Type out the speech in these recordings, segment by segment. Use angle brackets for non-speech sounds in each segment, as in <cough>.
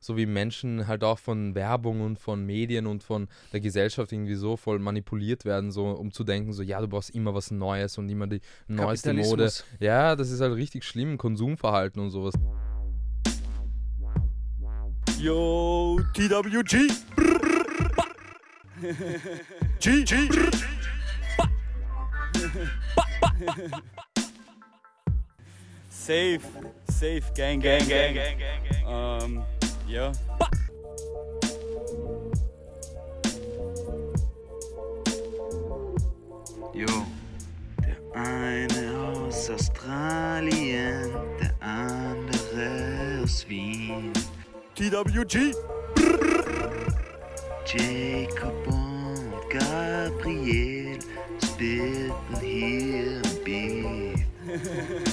So wie Menschen halt auch von Werbung und von Medien und von der Gesellschaft irgendwie so voll manipuliert werden, so um zu denken, so ja, du brauchst immer was Neues und immer die neueste Mode. Ja, das ist halt richtig schlimm, Konsumverhalten und sowas. Yo, TWG. Brr, brr, ba. G, G. Brr, ba. Ba, ba, ba. Safe, safe, gang, gang, gang, gang, gang, gang. Um, ja. Ba. Jo, der eine aus Australien, der andere aus Wien. TWG. Jacob und Gabriel spitten hier im Beat.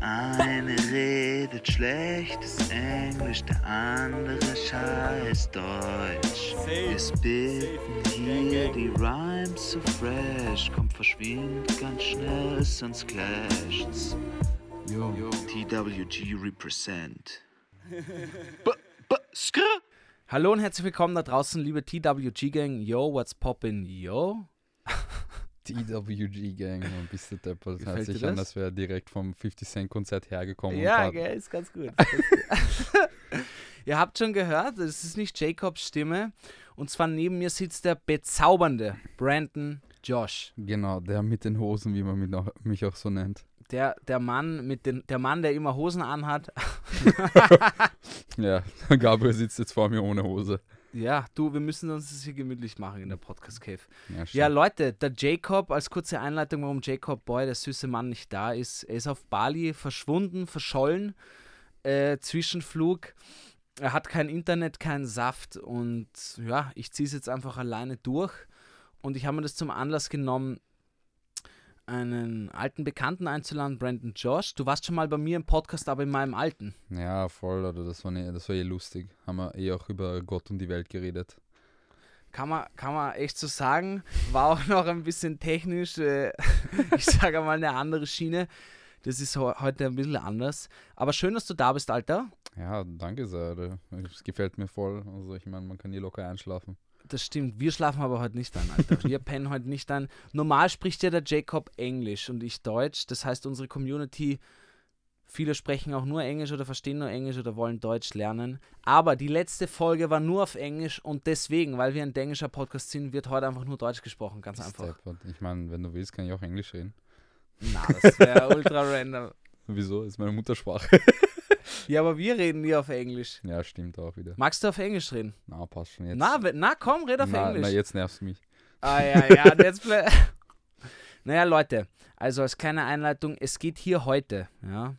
Eine redet schlechtes Englisch, der andere scheiß Deutsch. Wir spitten hier die Rhymes so fresh, kommt verschwindet ganz schnell, sonst clasht's. Yo, TWG represent. <laughs> B -b skr Hallo und herzlich willkommen da draußen, liebe TWG-Gang. Yo, what's poppin', yo? TWG Gang, ein bisschen deppert. Das hört sich an, als wäre direkt vom 50 Cent Konzert hergekommen. Ja, und gell, ist ganz gut. Ist ganz gut. Ihr habt schon gehört, es ist nicht Jacobs Stimme. Und zwar neben mir sitzt der bezaubernde Brandon Josh. Genau, der mit den Hosen, wie man mich auch, mich auch so nennt. Der, der Mann mit den, der Mann, der immer Hosen anhat. <laughs> Ja, <laughs> Gabriel sitzt jetzt vor mir ohne Hose. Ja, du, wir müssen uns das hier gemütlich machen in der Podcast Cave. Ja, Ja. Leute, der Jacob, als kurze Einleitung, warum Jacob Boy, der süße Mann, nicht da ist. Er ist auf Bali verschwunden, verschollen, äh, Zwischenflug. Er hat kein Internet, keinen Saft und ja, ich ziehe es jetzt einfach alleine durch. Und ich habe mir das zum Anlass genommen, einen alten Bekannten einzuladen, Brandon Josh. Du warst schon mal bei mir im Podcast, aber in meinem alten. ja, voll, oder das war, ne, das war eh lustig. Haben wir eh auch über Gott und die Welt geredet. Kann man, kann man echt so sagen. War auch noch ein bisschen technisch, äh, <laughs> ich sage mal eine andere Schiene. Das ist heu- heute ein bisschen anders. Aber schön, dass du da bist, Alter. Ja, danke sehr. Es gefällt mir voll. Also ich meine, man kann hier locker einschlafen. Das stimmt. Wir schlafen aber heute nicht ein, Alter. Wir pennen heute nicht ein. Normal spricht ja der Jacob Englisch und ich Deutsch. Das heißt, unsere Community, viele sprechen auch nur Englisch oder verstehen nur Englisch oder wollen Deutsch lernen. Aber die letzte Folge war nur auf Englisch und deswegen, weil wir ein englischer Podcast sind, wird heute einfach nur Deutsch gesprochen. Ganz einfach. Ich meine, wenn du willst, kann ich auch Englisch reden. Na, das wäre ultra random. <laughs> Wieso? Ist meine Muttersprache. <laughs> <laughs> Ja, aber wir reden nie auf Englisch. ja, stimmt auch wieder. Magst du auf Englisch reden? Na, passt schon jetzt. Na, na komm, red auf na, Englisch. na, jetzt nervst du mich. Ah ja, ja, <laughs> jetzt <laughs> Naja, Leute, also als kleine Einleitung, es geht hier heute, ja,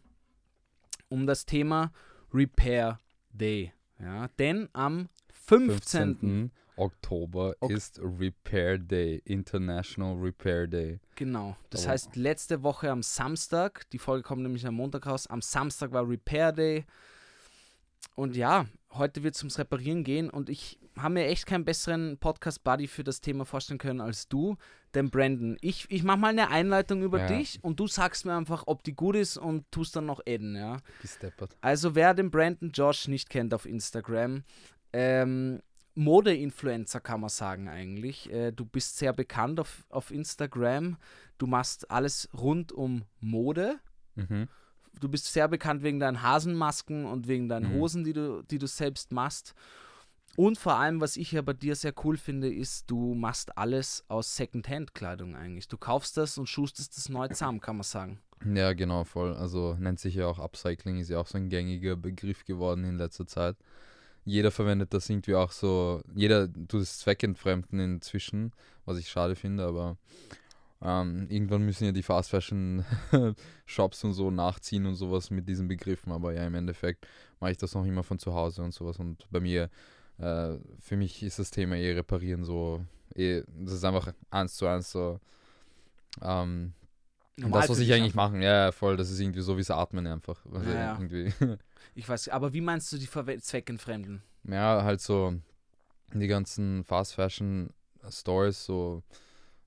um das Thema Repair Day. Ja, denn am 15. 15. Oktober Ok- ist Repair Day, International Repair Day. Genau. Das Oh. heißt, letzte Woche am Samstag, die Folge kommt nämlich am Montag raus, am Samstag war Repair Day. Und ja, heute wird es ums Reparieren gehen und ich habe mir echt keinen besseren Podcast-Buddy für das Thema vorstellen können als du, denn Brandon. Ich, ich mache mal eine Einleitung über Ja. dich und du sagst mir einfach, ob die gut ist und tust dann noch adden, ja. Also wer den Brandon Josh nicht kennt auf Instagram, ähm, Mode-Influencer kann man sagen eigentlich. Äh, du bist sehr bekannt auf, auf Instagram. Du machst alles rund um Mode. Mhm. Du bist sehr bekannt wegen deinen Hasenmasken und wegen deinen Mhm. Hosen, die du, die du selbst machst. Und vor allem, was ich ja bei dir sehr cool finde, ist, du machst alles aus Secondhand-Kleidung eigentlich. Du kaufst das und schustest das neu zusammen, kann man sagen. Ja, genau, voll. Also nennt sich ja auch Upcycling, ist ja auch so ein gängiger Begriff geworden in letzter Zeit. Jeder verwendet das irgendwie auch so, jeder tut es zweckentfremden inzwischen, was ich schade finde, aber ähm, irgendwann müssen ja die Fast Fashion <laughs> Shops und so nachziehen und sowas mit diesen Begriffen, aber ja, im Endeffekt mache ich das noch immer von zu Hause und sowas und bei mir, äh, für mich ist das Thema eh reparieren so, eh, das ist einfach eins zu eins so, ähm, Normal das, was ich eigentlich machen, ja, ja, voll, das ist irgendwie so wie das Atmen einfach. Also Ja, ja. irgendwie, <laughs> Ich weiß, aber wie meinst du die Verwe- Zweckentfremden? ja, halt so die ganzen Fast Fashion Stores, so,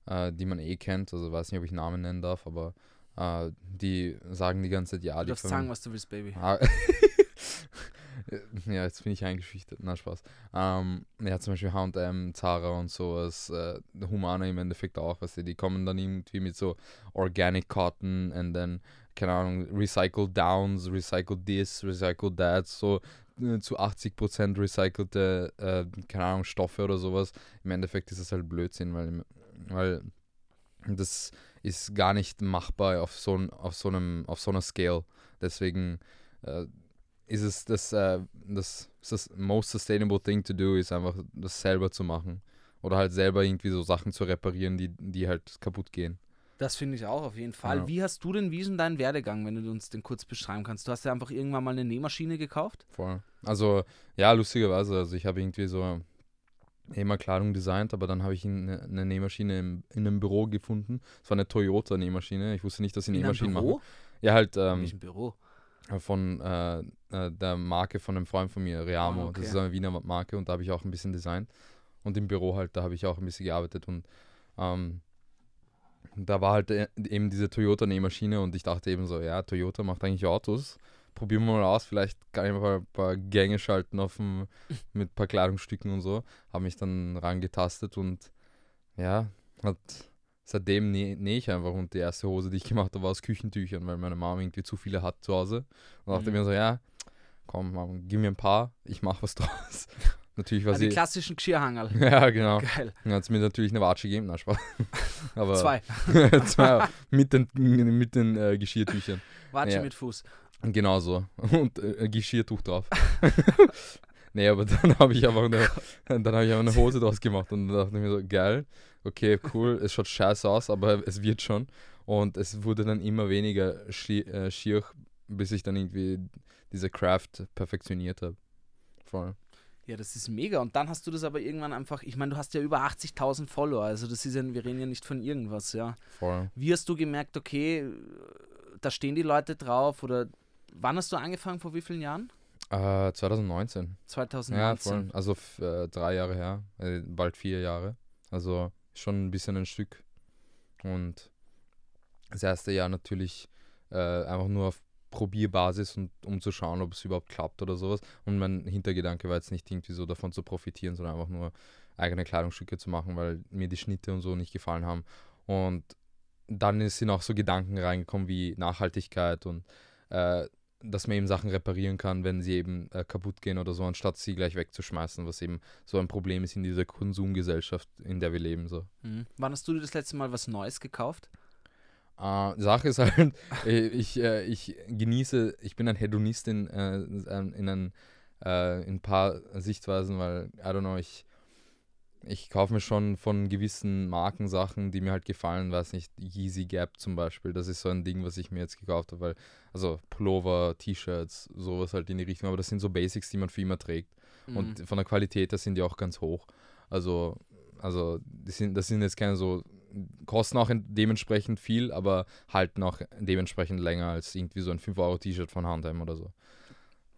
äh, die man eh kennt, also weiß nicht, ob ich Namen nennen darf, aber äh, die sagen die ganze Zeit, ja, Du die darfst sagen, was du willst, Baby. <laughs> Ah, ja, jetzt bin ich eingeschüchtert. Na, Spaß. Ähm, ja, zum Beispiel H&M, Zara und sowas, äh, Humana im Endeffekt auch, weißt du, die kommen dann irgendwie mit so Organic Cotton und dann, keine Ahnung, Recycled Downs, Recycled This, Recycled That, so äh, zu 80% recycelte, äh, keine Ahnung, Stoffe oder sowas. Im Endeffekt ist das halt Blödsinn, weil, weil das ist gar nicht machbar auf so, auf so, einem, auf so einer Scale. Deswegen äh, ist es das, äh, das, das most sustainable thing to do, ist einfach das selber zu machen. Oder halt selber irgendwie so Sachen zu reparieren, die, die halt kaputt gehen. Das finde ich auch auf jeden Fall. Ja. Wie hast du denn, wie ist denn dein Werdegang, wenn du uns den kurz beschreiben kannst? Du hast ja einfach irgendwann mal eine Nähmaschine gekauft? Voll. Also, ja, lustigerweise, also ich habe irgendwie so immer Kleidung designt, aber dann habe ich eine, eine Nähmaschine im, in einem Büro gefunden. Es war eine Toyota-Nähmaschine. Ich wusste nicht, dass sie In Nähmaschinen Büro? machen. Ja, halt In ähm, welchem Büro? Von äh, äh, der Marke von einem Freund von mir, Reamo. Ah, okay. Das ist eine Wiener Marke und da habe ich auch ein bisschen designt. Und im Büro halt, da habe ich auch ein bisschen gearbeitet und ähm, da war halt äh, eben diese Toyota-Nähmaschine und ich dachte eben so, ja, Toyota macht eigentlich Autos. Probieren wir mal aus, vielleicht kann ich mal ein paar Gänge schalten auf dem, <laughs> mit ein paar Kleidungsstücken und so. Habe mich dann rangetastet und ja, hat, seitdem nähe näh ich einfach und die erste Hose, die ich gemacht habe, war aus Küchentüchern, weil meine Mama irgendwie zu viele hat zu Hause. Und dachte Mhm. mir so, ja, komm, Mama, gib mir ein paar, ich mache was <laughs> draus. Natürlich war die sie. klassischen Geschirrhangerl. <laughs> Ja, genau. Geil. Dann hat sie mir natürlich eine Watsche gegeben, na Spaß. <laughs> Aber Zwei. zwei mit den, mit den äh, Geschirrtüchern. Watsche Ja. mit Fuß. Genau so. Und äh, ein Geschirrtuch drauf. Nee, aber <laughs> dann habe ich einfach eine, <laughs> dann habe ich einfach eine Hose draus gemacht und dann dachte ich mir so, geil, okay, cool, es schaut scheiße aus, aber es wird schon. Und es wurde dann immer weniger schi äh, schier, bis ich dann irgendwie diese Craft perfektioniert habe. Voll. Ja, das ist mega. Und dann hast du das aber irgendwann einfach, ich meine, du hast ja über 80.000 Follower, also das ist ja, wir reden ja nicht von irgendwas, ja. Voll. Wie hast du gemerkt, okay, da stehen die Leute drauf oder wann hast du angefangen, vor wie vielen Jahren? Äh, 2019. 2019. Ja, voll. Also äh, drei Jahre her, äh, bald vier Jahre. Also schon ein bisschen ein Stück. Und das erste Jahr natürlich äh, einfach nur auf Probierbasis und um zu schauen, ob es überhaupt klappt oder sowas. Und mein Hintergedanke war jetzt nicht irgendwie so davon zu profitieren, sondern einfach nur eigene Kleidungsstücke zu machen, weil mir die Schnitte und so nicht gefallen haben. Und dann sind auch so Gedanken reingekommen wie Nachhaltigkeit und äh, dass man eben Sachen reparieren kann, wenn sie eben äh, kaputt gehen oder so, anstatt sie gleich wegzuschmeißen, was eben so ein Problem ist in dieser Konsumgesellschaft, in der wir leben. So. Mhm. Wann hast du dir das letzte Mal was Neues gekauft? Äh, Sache ist halt, <laughs> äh, ich, äh, ich genieße, ich bin ein Hedonist in, äh, in, ein, äh, in ein paar Sichtweisen, weil, I don't know, ich, ich kaufe mir schon von gewissen Marken Sachen, die mir halt gefallen, weiß nicht, Yeezy Gap zum Beispiel, das ist so ein Ding, was ich mir jetzt gekauft habe, weil, also Pullover, T-Shirts, sowas halt in die Richtung, aber das sind so Basics, die man für immer trägt. Mhm. Und von der Qualität her sind die auch ganz hoch. Also, also die sind, das sind jetzt keine so, kosten auch en- dementsprechend viel, aber halten auch dementsprechend länger als irgendwie so ein 5-Euro-T-Shirt von Handheim oder so.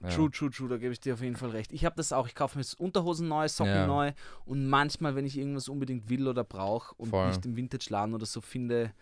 Ja. True, true, true, da gebe ich dir auf jeden Fall recht. Ich habe das auch, ich kaufe mir jetzt Unterhosen neu, Socken Ja. neu und manchmal, wenn ich irgendwas unbedingt will oder brauche und Voll. nicht im Vintage-Laden oder so finde,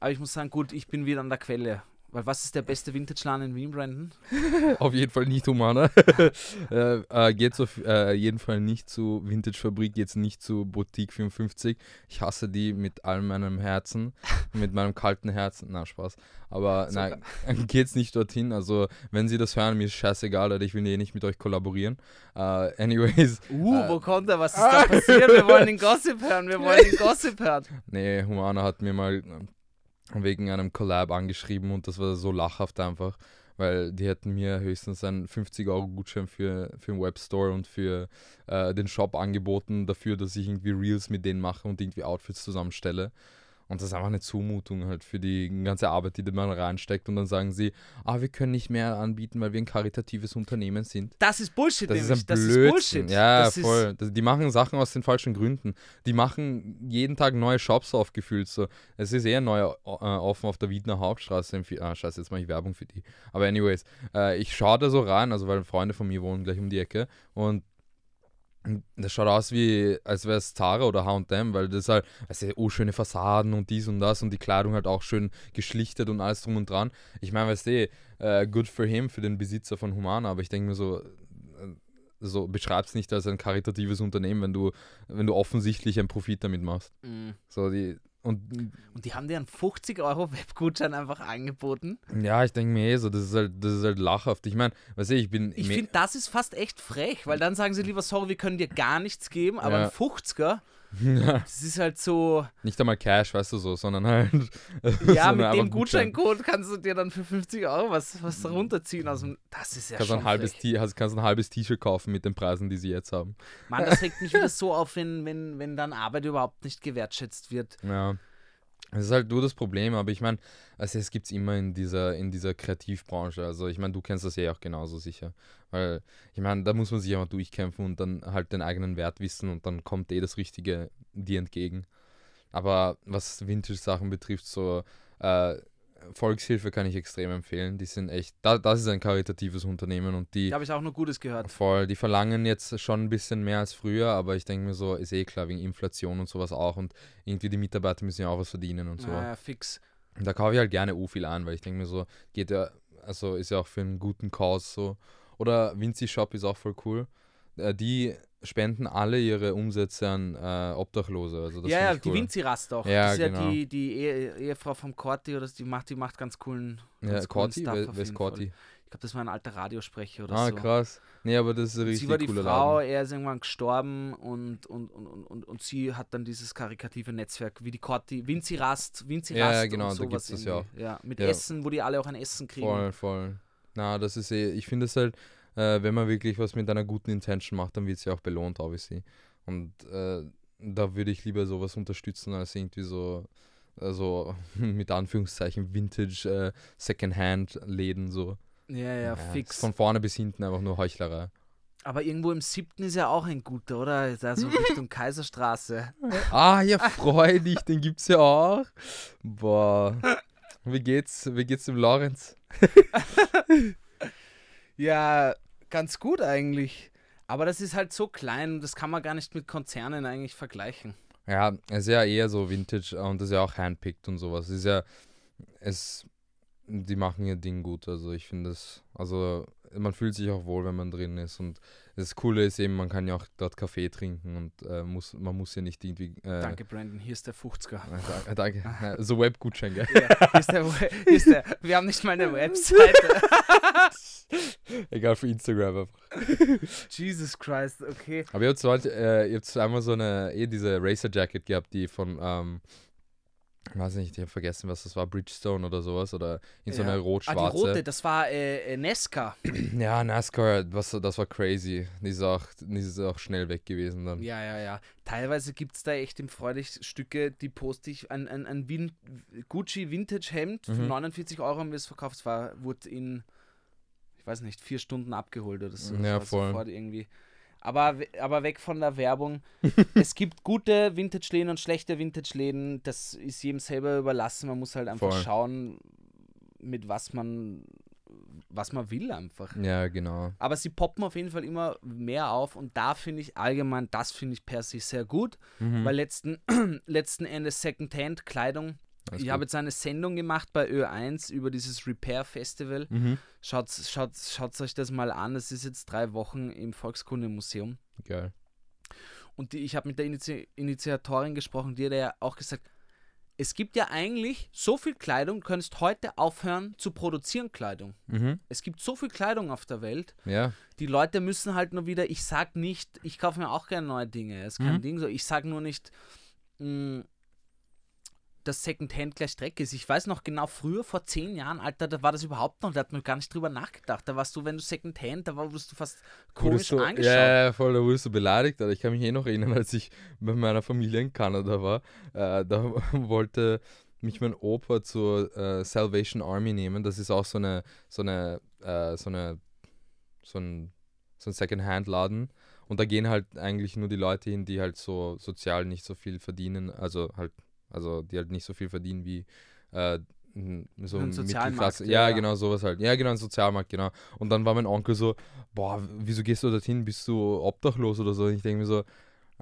aber ich muss sagen, gut, ich bin wieder an der Quelle. Weil was ist der beste Vintage-Laden in Wien, Brandon? <laughs> Auf jeden Fall nicht Humana. <laughs> äh, äh, geht auf äh, jeden Fall nicht zu Vintage Fabrik, geht's nicht zu Boutique 54. Ich hasse die mit all meinem Herzen, <laughs> mit meinem kalten Herzen. Na, Spaß. Aber nein, geht's nicht dorthin. Also, wenn sie das hören, mir ist scheißegal, Alter, ich will eh nicht mit euch kollaborieren. Äh, anyways, Uh, Äh. wo kommt er? Was ist da passiert? Wir wollen den Gossip hören, wir wollen den Gossip hören. Nee, Humana hat mir mal wegen einem Collab angeschrieben und das war so lachhaft einfach, weil die hätten mir höchstens einen 50-Euro-Gutschein für, für den Webstore und für äh, den Shop angeboten, dafür, dass ich irgendwie Reels mit denen mache und irgendwie Outfits zusammenstelle. Und das ist einfach eine Zumutung halt für die ganze Arbeit, die man reinsteckt. Und dann sagen sie, ah, wir können nicht mehr anbieten, weil wir ein karitatives Unternehmen sind. Das ist Bullshit, Das ist nämlich. ein das Blödsinn. ist Bullshit. Ja, das voll. Das, die machen Sachen aus den falschen Gründen. Die machen jeden Tag neue Shops aufgefüllt. So. Es ist eher neu äh, offen auf der Wiener Hauptstraße. Ah, scheiße, jetzt mache ich Werbung für die. Aber anyways, äh, ich schaue da so rein, also weil Freunde von mir wohnen gleich um die Ecke und das schaut aus wie, als wäre es Zara oder H&M, weil das halt, weißt du, oh, schöne Fassaden und dies und das und die Kleidung halt auch schön geschlichtet und alles drum und dran. Ich meine, weißt du, äh, good for him, für den Besitzer von Humana, aber ich denke mir so, äh, so beschreib's nicht als ein karitatives Unternehmen, wenn du, wenn du offensichtlich einen Profit damit machst. Mhm. So die und Und die haben dir einen 50 Euro Webgutschein einfach angeboten. ja, ich denke mir eh so, das ist halt, das ist halt lachhaft. Ich meine, weißt du, ich bin Ich finde, das ist fast echt frech, weil dann sagen sie lieber, sorry, wir können dir gar nichts geben, aber Ja. ein 50er, <laughs> das ist halt so, nicht einmal Cash, weißt du so, sondern halt. <laughs> ja, sondern mit dem Gutschein. Gutscheincode kannst du dir dann für 50 Euro was, was runterziehen aus dem, das ist ja Kannst schon ein halbes hast, kannst ein halbes T-Shirt kaufen mit den Preisen, die sie jetzt haben. Mann, das regt mich wieder <laughs> so auf, wenn, wenn, wenn dann Arbeit überhaupt nicht gewertschätzt wird. Ja. Das ist halt nur das Problem, aber ich meine, also es gibt es immer in dieser, in dieser Kreativbranche. Also ich meine, du kennst das ja auch genauso sicher. Weil, ich meine, da muss man sich mal durchkämpfen und dann halt den eigenen Wert wissen und dann kommt eh das Richtige dir entgegen. Aber was Vintage-Sachen betrifft, so äh, Volkshilfe kann ich extrem empfehlen. Die sind echt, da, das ist ein karitatives Unternehmen und die Da habe ich auch nur Gutes gehört. Voll, die verlangen jetzt schon ein bisschen mehr als früher, aber ich denke mir so, ist eh klar, wegen Inflation und sowas auch und irgendwie die Mitarbeiter müssen ja auch was verdienen und so. Naja, fix. Und da kaufe ich halt gerne u viel an, weil ich denke mir so, geht ja, also ist ja auch für einen guten Cause so. Oder Vinci Shop ist auch voll cool. Äh, die spenden alle ihre Umsätze an äh, Obdachlose. Also das ja, ja, die cool. Vinci Rast auch. Ja, das ist ja genau. die, die Ehe, Ehefrau vom Corti oder die macht, die macht ganz coolen. Ja, ganz coolen Corti? Stuff Wer, ist Corti? Fall. Ich glaube, das war ein alter Radiosprecher oder Ah, so. krass. Nee, aber das ist ein richtig sie war die cooler Frau, Laden. er ist irgendwann gestorben und, und, und, und, und, und sie hat dann dieses karikative Netzwerk wie die Corti, Vinci Rast, Vinci Ja, Rast ja, genau, und da sowas gibt's das ja irgendwie. Ja, mit Ja. Essen, wo die alle auch ein Essen kriegen. Voll, voll. Na, das ist eh, ich finde es halt, äh, wenn man wirklich was mit einer guten Intention macht, dann wird es ja auch belohnt, obviously. Und äh, da würde ich lieber sowas unterstützen, als irgendwie so, also <laughs> mit Anführungszeichen Vintage äh, Secondhand-Läden so. Ja, ja, ist fix. Von vorne bis hinten einfach nur Heuchlerei. Aber irgendwo im siebten ist ja auch ein guter, oder? Da so <laughs> Richtung Kaiserstraße. Ah, ja, freudig, den gibt's ja auch. Boah. Wie geht's, wie geht's dem Lorenz? <laughs> Ja, ganz gut eigentlich. Aber das ist halt so klein, das kann man gar nicht mit Konzernen eigentlich vergleichen. Ja, es ist ja eher so Vintage äh, und das ist ja auch handpicked und sowas. Es ist ja, es, die machen ihr Ding gut. Also ich finde es, also man fühlt sich auch wohl, wenn man drin ist. Und das Coole ist eben, man kann ja auch dort Kaffee trinken und äh, muss, man muss ja nicht irgendwie. Äh, Danke, Brandon. Hier ist der 50er. <laughs> Äh, da- danke. So Webgutschein, gell? Ja, hier ist der, hier ist der, wir haben nicht mal eine Webseite. <laughs> Egal für Instagram einfach. Jesus Christ, okay. Aber ihr habt, heute, äh, ihr habt einmal so eine, eh diese Racer Jacket gehabt, die von, ähm, weiß nicht, ich habe vergessen, was das war, Bridgestone oder sowas oder in so Ja. einer Ah, rot-schwarze. die rote, das war äh, äh, Nesca. <clears throat> Ja, NASCAR, was, das war crazy. Die ist, auch, die ist auch schnell weg gewesen dann. Ja, ja, ja. Teilweise gibt es da echt im Freudig Stücke, die poste ich. Ein, ein, ein Vin Gucci Vintage Hemd für Mhm. 49 Euro haben wir es verkauft. Es war, wurde in, ich weiß nicht, vier Stunden abgeholt oder so. Das Ja, voll. Sofort irgendwie. Aber, aber weg von der Werbung. <laughs> es gibt gute Vintage-Läden und schlechte Vintage-Läden. Das ist jedem selber überlassen. Man muss halt einfach Voll. schauen, mit was man, was man will einfach. Ja, genau. Aber sie poppen auf jeden Fall immer mehr auf und da finde ich allgemein, das finde ich per se sehr gut, Mhm. weil letzten, <clears throat> letzten Endes Secondhand-Kleidung. Ich habe jetzt eine Sendung gemacht bei Ö1 über dieses Repair Festival. Mhm. Schaut, schaut, schaut euch das mal an. Das ist jetzt drei Wochen im Volkskundemuseum. Geil. Und die, ich habe mit der Initi Initiatorin gesprochen, die hat ja auch gesagt, es gibt ja eigentlich so viel Kleidung, du könntest heute aufhören zu produzieren Kleidung. Mhm. Es gibt so viel Kleidung auf der Welt. Ja, Die Leute müssen halt nur wieder, ich sag nicht, ich kaufe mir auch gerne neue Dinge, ist kein Mhm. Ding so, ich sag nur nicht, mh, dass Secondhand gleich Dreck ist. Ich weiß noch genau, früher, vor zehn Jahren, Alter, da war das überhaupt noch, da hat man gar nicht drüber nachgedacht. Da warst du, wenn du Secondhand, da wurdest du fast komisch du, angeschaut. Ja, ja, voll, da wurdest du beleidigt. Alter. Ich kann mich eh noch erinnern, als ich bei meiner Familie in Kanada war. Äh, da <laughs> wollte mich mein Opa zur äh, Salvation Army nehmen. Das ist auch so eine, so eine, äh, so eine, so ein, so ein Secondhand-Laden. Und da gehen halt eigentlich nur die Leute hin, die halt so sozial nicht so viel verdienen. Also halt, also die halt nicht so viel verdienen wie äh, so Ein Mittelklasse. ja, Ja, genau, sowas halt. Ja, genau, ein Sozialmarkt, genau. Und dann war mein Onkel so, boah, wieso gehst du dorthin? Bist du obdachlos oder so? Und ich denke mir so,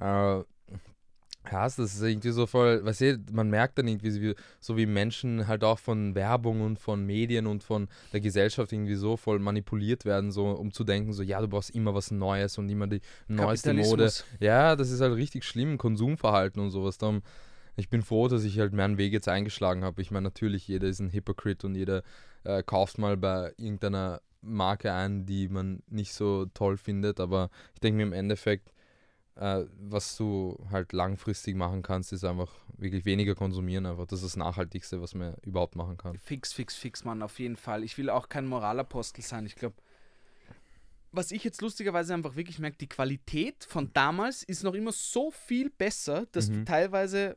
äh, Ja, das ist irgendwie so voll, weißt du, man merkt dann irgendwie, wie, so wie Menschen halt auch von Werbung und von Medien und von der Gesellschaft irgendwie so voll manipuliert werden, so um zu denken, so ja, du brauchst immer was Neues und immer die neueste Mode. Ja, das ist halt richtig schlimm, Konsumverhalten und sowas. Darum, ich bin froh, dass ich halt meinen Weg jetzt eingeschlagen habe. Ich meine, natürlich, jeder ist ein Hypocrite und jeder äh, kauft mal bei irgendeiner Marke ein, die man nicht so toll findet, aber ich denke mir im Endeffekt, äh, was du halt langfristig machen kannst, ist einfach wirklich weniger konsumieren. Einfach. Das ist das Nachhaltigste, was man überhaupt machen kann. Fix, fix, fix, Mann, auf jeden Fall. Ich will auch kein Moralapostel sein. Ich glaube, was ich jetzt lustigerweise einfach wirklich merke, die Qualität von damals ist noch immer so viel besser, dass du Mhm. teilweise,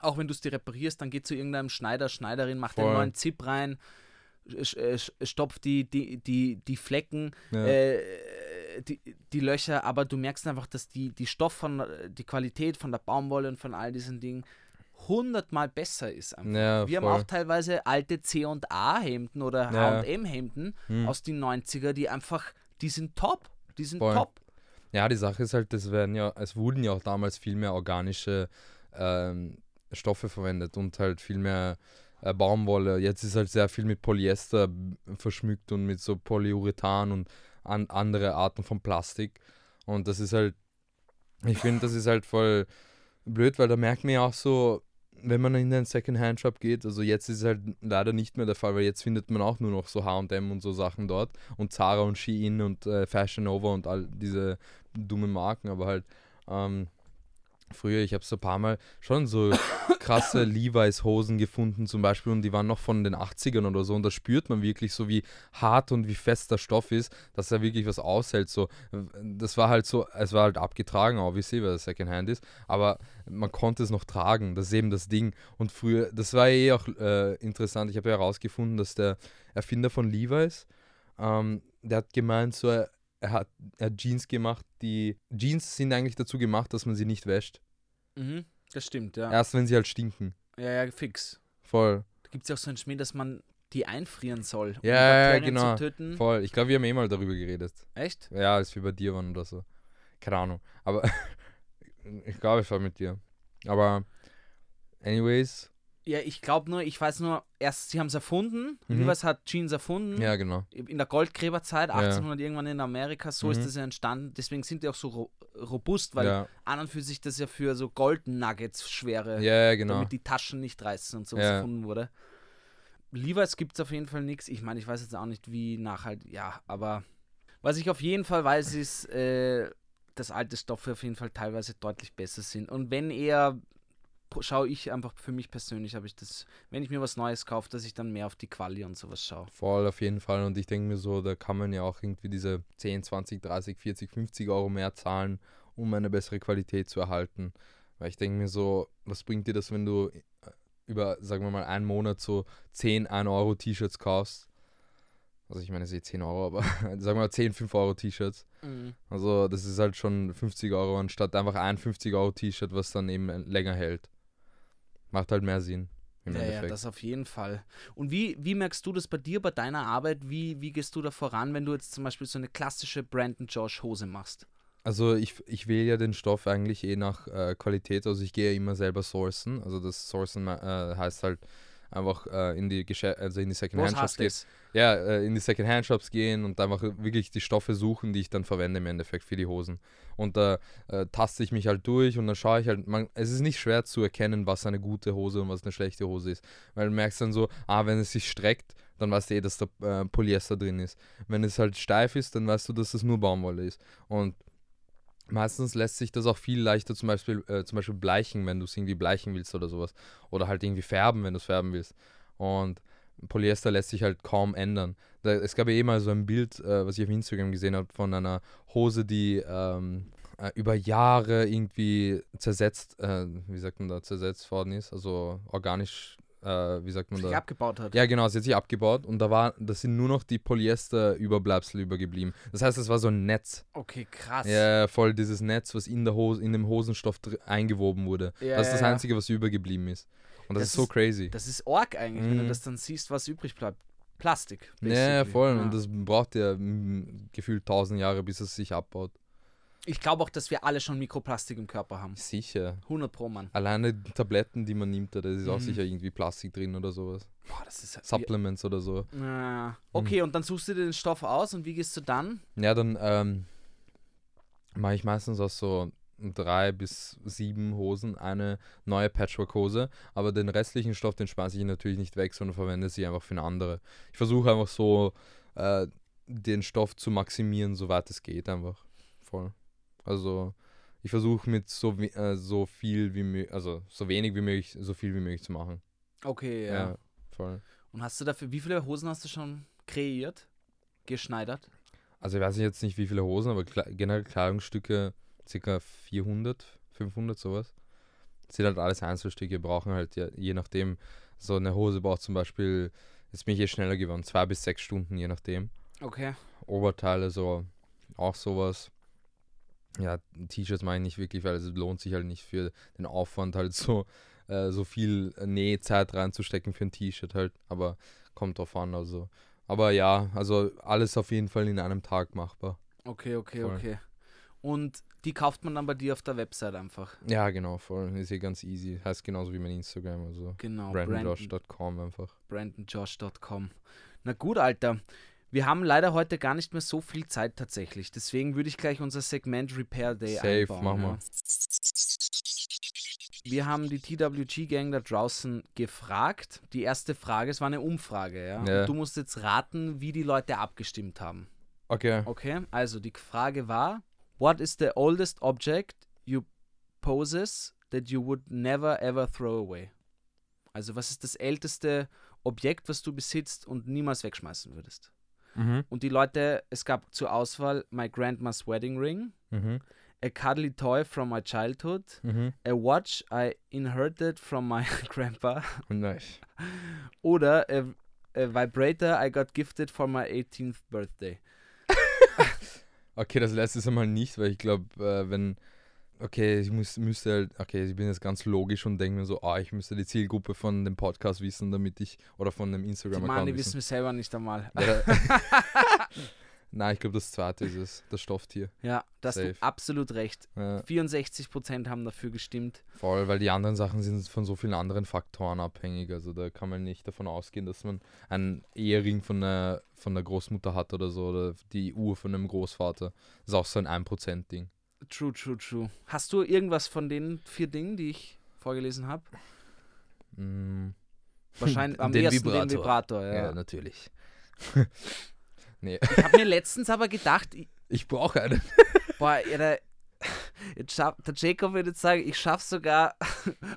auch wenn du es dir reparierst, dann geht zu irgendeinem Schneider, Schneiderin, macht den Voll. neuen Zip rein, äh, sch- stopft die, die, die, die Flecken, Ja. äh, die, die Löcher, aber du merkst einfach, dass die, die Stoff von, die Qualität von der Baumwolle und von all diesen Dingen hundertmal besser ist. Ja, Wir haben voll. auch teilweise alte C&A-Hemden oder Ja. H&M-Hemden Hm. aus den 90er, die einfach, die sind top. Die sind Voll. top. Ja, die Sache ist halt, es werden ja, es wurden ja auch damals viel mehr organische ähm, Stoffe verwendet und halt viel mehr äh, Baumwolle. Jetzt ist halt sehr viel mit Polyester verschmückt und mit so Polyurethan und an, andere Arten von Plastik. Und das ist halt, ich finde, das ist halt voll blöd, weil da merkt man ja auch so, wenn man in den Second-Hand-Shop geht, also jetzt ist es halt leider nicht mehr der Fall, weil jetzt findet man auch nur noch so H&M und so Sachen dort und Zara und Shein und äh, Fashion Nova und all diese dummen Marken, aber halt ähm, früher, ich habe so ein paar Mal schon so krasse <coughs> Levi's Hosen gefunden zum Beispiel und die waren noch von den 80ern oder so und da spürt man wirklich so, wie hart und wie fest der Stoff ist, dass er wirklich was aushält. So, das war halt so, es war halt abgetragen, obviously, weil es Secondhand ist, aber man konnte es noch tragen, das ist eben das Ding. Und früher, das war eh auch äh, interessant, ich habe ja herausgefunden, dass der Erfinder von Levi's, ähm, der hat gemeint, so, er, er, hat, er hat Jeans gemacht, die, Jeans sind eigentlich dazu gemacht, dass man sie nicht wäscht. Mhm, das stimmt, ja. Erst wenn sie halt stinken. Ja, ja, fix. Voll. Da gibt es ja auch so einen Schmäh, dass man die einfrieren soll, um Ja, ja, genau. zu töten. Voll. Ich glaube, wir haben eh mal darüber geredet. Echt? Ja, als wir bei dir waren oder so. Keine Ahnung. Aber <laughs> ich glaube, es war mit dir. Aber anyways, Ja, ich glaube nur, ich weiß nur, erst sie haben es erfunden, Mhm. Levi's hat Jeans erfunden, ja, genau. in der Goldgräberzeit, Ja. 1800 irgendwann in Amerika, so ist Mhm. das ja entstanden. Deswegen sind die auch so ro robust, weil Ja, an und für sich das ja für so Gold-Nuggets schwere, ja, ja, genau. damit die Taschen nicht reißen und so Ja. erfunden wurde. Levi's gibt es auf jeden Fall nichts. Ich meine, ich weiß jetzt auch nicht, wie nachhaltig, ja, aber was ich auf jeden Fall weiß, ist, äh, dass alte Stoffe auf jeden Fall teilweise deutlich besser sind. Und wenn eher, schaue ich einfach für mich persönlich, habe ich das, wenn ich mir was Neues kaufe, dass ich dann mehr auf die Quali und sowas schaue. Voll auf jeden Fall. Und ich denke mir so, da kann man ja auch irgendwie diese 10, 20, 30, 40, 50 Euro mehr zahlen, um eine bessere Qualität zu erhalten. Weil ich denke mir so, was bringt dir das, wenn du äh, über, sagen wir mal, einen Monat so 10 1-Euro-T-Shirts kaufst? Also ich meine, es ist eh 10 Euro, aber <laughs> sagen wir mal 10, 5 Euro T-Shirts. Also das ist halt schon 50 Euro anstatt einfach ein 50 Euro T-Shirt, was dann eben länger hält. Macht halt mehr Sinn. Im Ja, ja, Endeffekt. das auf jeden Fall. Und wie, wie merkst du das bei dir, bei deiner Arbeit? Wie, wie gehst du da voran, wenn du jetzt zum Beispiel so eine klassische Brandon Josh Hose machst? Also ich, ich wähle ja den Stoff eigentlich eh nach äh, Qualität, also ich gehe ja immer selber sourcen. Also das Sourcen äh, heißt halt einfach äh, in die Geschä also in die Was Secondhand-Shops hast gehen. Ja, äh, in die Secondhand-Shops gehen und einfach wirklich die Stoffe suchen, die ich dann verwende im Endeffekt für die Hosen. Und da äh, taste ich mich halt durch und dann schaue ich halt, man, es ist nicht schwer zu erkennen, was eine gute Hose und was eine schlechte Hose ist. Weil du merkst dann so, ah, wenn es sich streckt, dann weißt du eh, dass da äh, Polyester drin ist. Wenn es halt steif ist, dann weißt du, dass es nur Baumwolle ist. Und meistens lässt sich das auch viel leichter zum Beispiel, äh, zum Beispiel bleichen, wenn du es irgendwie bleichen willst oder sowas. Oder halt irgendwie färben, wenn du es färben willst. Und Polyester lässt sich halt kaum ändern. Da, es gab ja eh mal so ein Bild, äh, was ich auf Instagram gesehen habe, von einer Hose, die ähm, äh, über Jahre irgendwie zersetzt, äh, wie sagt man da, zersetzt worden ist, also organisch, äh, wie sagt man Sich da? abgebaut hat. Ja, genau, sie hat sich abgebaut und da war, das sind nur noch die Polyester-Überbleibsel übergeblieben. Das heißt, es war so ein Netz. Okay, krass. Ja, voll dieses Netz, was in der Hose, in dem Hosenstoff eingewoben wurde. Ja, das ist das. Einzige, was übergeblieben ist. Und das, Das ist so crazy. Das ist arg eigentlich, wenn du Mhm. das dann siehst, was übrig bleibt. Plastik. Ja, ja, basically. voll. Ja. Und das braucht ja mm, gefühlt tausend Jahre, bis es sich abbaut. Ich glaube auch, dass wir alle schon Mikroplastik im Körper haben. Sicher. 100 pro Mann. Alleine die Tabletten, die man nimmt, da ist auch Mhm. sicher irgendwie Plastik drin oder sowas. Boah, das ist Supplements oder so. Ja. Okay, und dann suchst du dir den Stoff aus und wie gehst du dann? Ja, dann ähm, mache ich meistens aus so drei bis sieben Hosen eine neue Patchwork-Hose, aber den restlichen Stoff, den schmeiße ich natürlich nicht weg, sondern verwende sie einfach für eine andere. Ich versuche einfach so äh, den Stoff zu maximieren, soweit es geht, einfach. Voll. Also ich versuche mit so, äh, so viel wie möglich, also so wenig wie möglich, so viel wie möglich zu machen. Okay, ja. Ja, voll. Und hast du dafür, wie viele Hosen hast du schon kreiert? Geschneidert? Also ich weiß jetzt nicht, wie viele Hosen, aber kle generell Kleidungsstücke circa 400, 500 sowas. Das sind halt alles Einzelstücke, brauchen halt ja, je nachdem, so eine Hose braucht zum Beispiel, jetzt bin ich eh schneller geworden, zwei bis sechs Stunden, je nachdem. Okay. Oberteile so, auch sowas. Ja, T-Shirts mache ich nicht wirklich, weil es lohnt sich halt nicht für den Aufwand halt so, äh, so viel Nähzeit reinzustecken für ein T-Shirt halt, aber kommt drauf an, also. Aber ja, also alles auf jeden Fall in einem Tag machbar. Okay, okay, Voll. okay. Und die kauft man dann bei dir auf der Website einfach. Ja, genau, voll. Ist ja ganz easy. Heißt genauso wie mein Instagram, also Genau. Brandon, brandonjosh.com einfach. brandonjosh.com. Na gut, Alter. Wir haben leider heute gar nicht mehr so viel Zeit tatsächlich. Deswegen würde ich gleich unser Segment Repair Day Safe, einbauen. mach mal. Wir haben die TWG-Gang da draußen gefragt. Die erste Frage, es war eine Umfrage, ja. Ja. Du musst jetzt raten, wie die Leute abgestimmt haben. Okay. Okay, also die Frage war: What is the oldest object you possess that you would never ever throw away? Also, was ist das älteste Objekt, was du besitzt und niemals wegschmeißen würdest? Mhm. Und die Leute, es gab zur Auswahl My Grandma's Wedding Ring, Mhm. a cuddly toy from my childhood, Mhm. a watch I inherited from my <laughs> grandpa, Nice. oder a, a vibrator I got gifted for my 18th birthday. <laughs> Okay, das letzte einmal nicht, weil ich glaube, äh, wenn. Okay, ich muss, müsste halt. Okay, ich bin jetzt ganz logisch und denke mir so, ah, ich müsste die Zielgruppe von dem Podcast wissen, damit ich. Oder von dem Instagram-Account Mann, die wissen. wissen wir selber nicht einmal. Ja, <laughs> Nein, ich glaube, das zweite ist es. Das Stofftier. Ja, da hast du Safe. absolut recht. Ja, 64% haben dafür gestimmt. voll, weil die anderen Sachen sind von so vielen anderen Faktoren abhängig. Also da kann man nicht davon ausgehen, dass man einen Ehering von der, von der Großmutter hat oder so. Oder die Uhr von einem Großvater. Das ist auch so ein 1%-Ding. True, true, true. Hast du irgendwas von den vier Dingen, die ich vorgelesen habe? Mm. Wahrscheinlich <laughs> am Den ersten den Vibrator. Vibrator. Ja, Ja. natürlich. <laughs> Ich habe mir letztens aber gedacht, ich, Ich brauche einen. <laughs> boah, ja, der, jetzt schaff, der Jacob würde jetzt sagen, ich schaffe sogar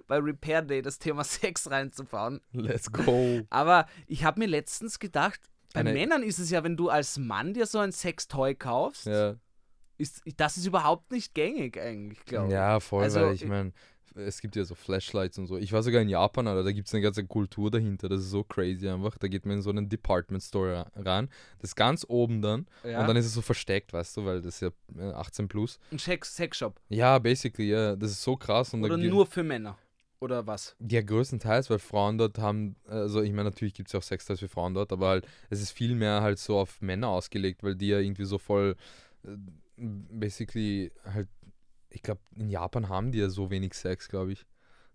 bei Repair Day das Thema Sex reinzubauen. Let's go. Aber ich habe mir letztens gedacht, bei Eine- Männern ist es ja, wenn du als Mann dir so ein Sextoy kaufst, Ja, ist, das ist überhaupt nicht gängig eigentlich, glaube ich. ja voll, Also, weil ich meine, es gibt ja so Flashlights und so. Ich war sogar in Japan, Alter, da gibt es eine ganze Kultur dahinter. Das ist so crazy einfach. Da geht man in so einen Department Store rein. Das ist ganz oben dann. Ja. Und dann ist es so versteckt, weißt du, weil das ist ja äh, 18 plus. Ein Sex Sexshop. Ja, basically, ja. Das ist so krass. Und Oder nur für Männer. Oder was? Ja, größtenteils, weil Frauen dort haben, also ich meine, natürlich gibt es ja auch Sextoys für Frauen dort, aber halt, es ist viel mehr halt so auf Männer ausgelegt, weil die ja irgendwie so voll, äh, basically halt, ich glaube, in Japan haben die ja so wenig Sex, glaube ich.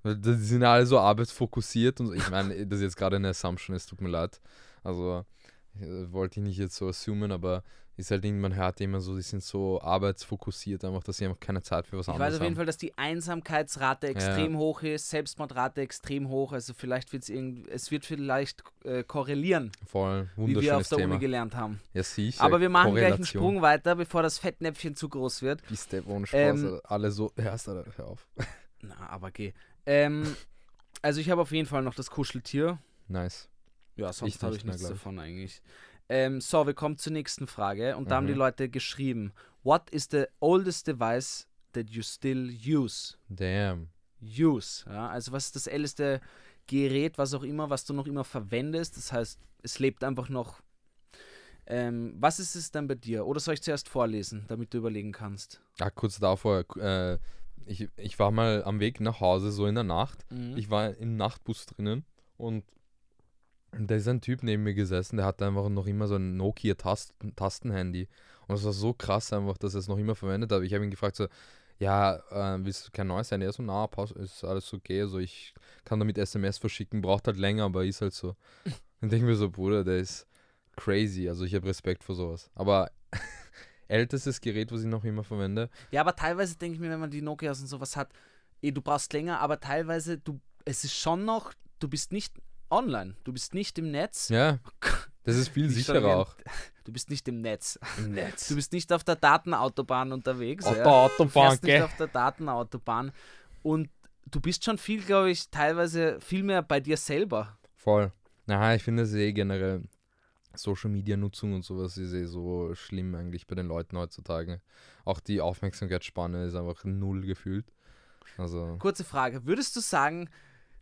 Die sind alle so arbeitsfokussiert und so. ich meine, das ist jetzt gerade eine Assumption, es tut mir leid. Also, äh, wollte ich nicht jetzt so assumen, aber ist halt irgendwie, man hört immer so, die sind so arbeitsfokussiert, einfach, dass sie einfach keine Zeit für was Ich anderes weiß auf jeden haben. Fall, dass die Einsamkeitsrate extrem hoch ist, Selbstmordrate extrem hoch. Also vielleicht wird's irgendwie, es wird vielleicht äh, korrelieren, Voll, wie wir auf wunderschönes der Thema. Uni gelernt haben. Ja, sicher. Aber wir machen gleich einen. Sprung weiter, bevor das Fettnäpfchen zu groß wird. Die Step ohne Spaß. Ähm, Alter. Alle so, hörst du, hör auf. <laughs> Na, aber geh. Ähm, also ich habe auf jeden Fall noch das Kuscheltier. Nice. Ja, sonst Ich habe ich nichts ich. davon eigentlich. Ähm, so, wir kommen zur nächsten Frage. Und da haben die Mhm. Leute geschrieben: What is the oldest device that you still use? Damn. Use. Ja? Also, was ist das älteste Gerät, was auch immer, was du noch immer verwendest? Das heißt, es lebt einfach noch. Ähm, was ist es dann bei dir? Oder soll ich zuerst vorlesen, damit du überlegen kannst? Ah, kurz davor, äh, ich, ich war mal am Weg nach Hause, so in der Nacht. Mhm. Ich war im Nachtbus drinnen und da ist ein Typ neben mir gesessen, der hatte einfach noch immer so ein Nokia-Tastenhandy. Und es war so krass einfach, dass er es noch immer verwendet hat. Ich habe ihn gefragt, so, ja, äh, willst du kein neues sein? Er so, na, pass, ist alles okay. Also ich kann damit SMS verschicken, braucht halt länger, aber ist halt so. <laughs> Dann denke ich mir so, Bruder, der ist crazy. Also ich habe Respekt vor sowas. Aber <laughs> ältestes Gerät, was ich noch immer verwende, Ja, aber teilweise denke ich mir, wenn man die Nokias und sowas hat, eh, du brauchst länger, aber teilweise, du, es ist schon noch, du bist nicht online, du bist nicht im Netz. ja, <laughs> das ist viel Ich sicherer auch. <laughs> Du bist nicht im Netz. Im Netz. Du bist nicht auf der Datenautobahn unterwegs. Auf ja. der Autobahn, Du fährst nicht gell? auf der Datenautobahn. Und du bist schon viel, glaube ich, teilweise viel mehr bei dir selber. Voll. Na, ich finde es eh generell Social Media Nutzung und sowas ist eh so schlimm eigentlich bei den Leuten heutzutage. Auch die Aufmerksamkeitsspanne ist einfach null gefühlt. Also, Kurze Frage. Würdest du sagen,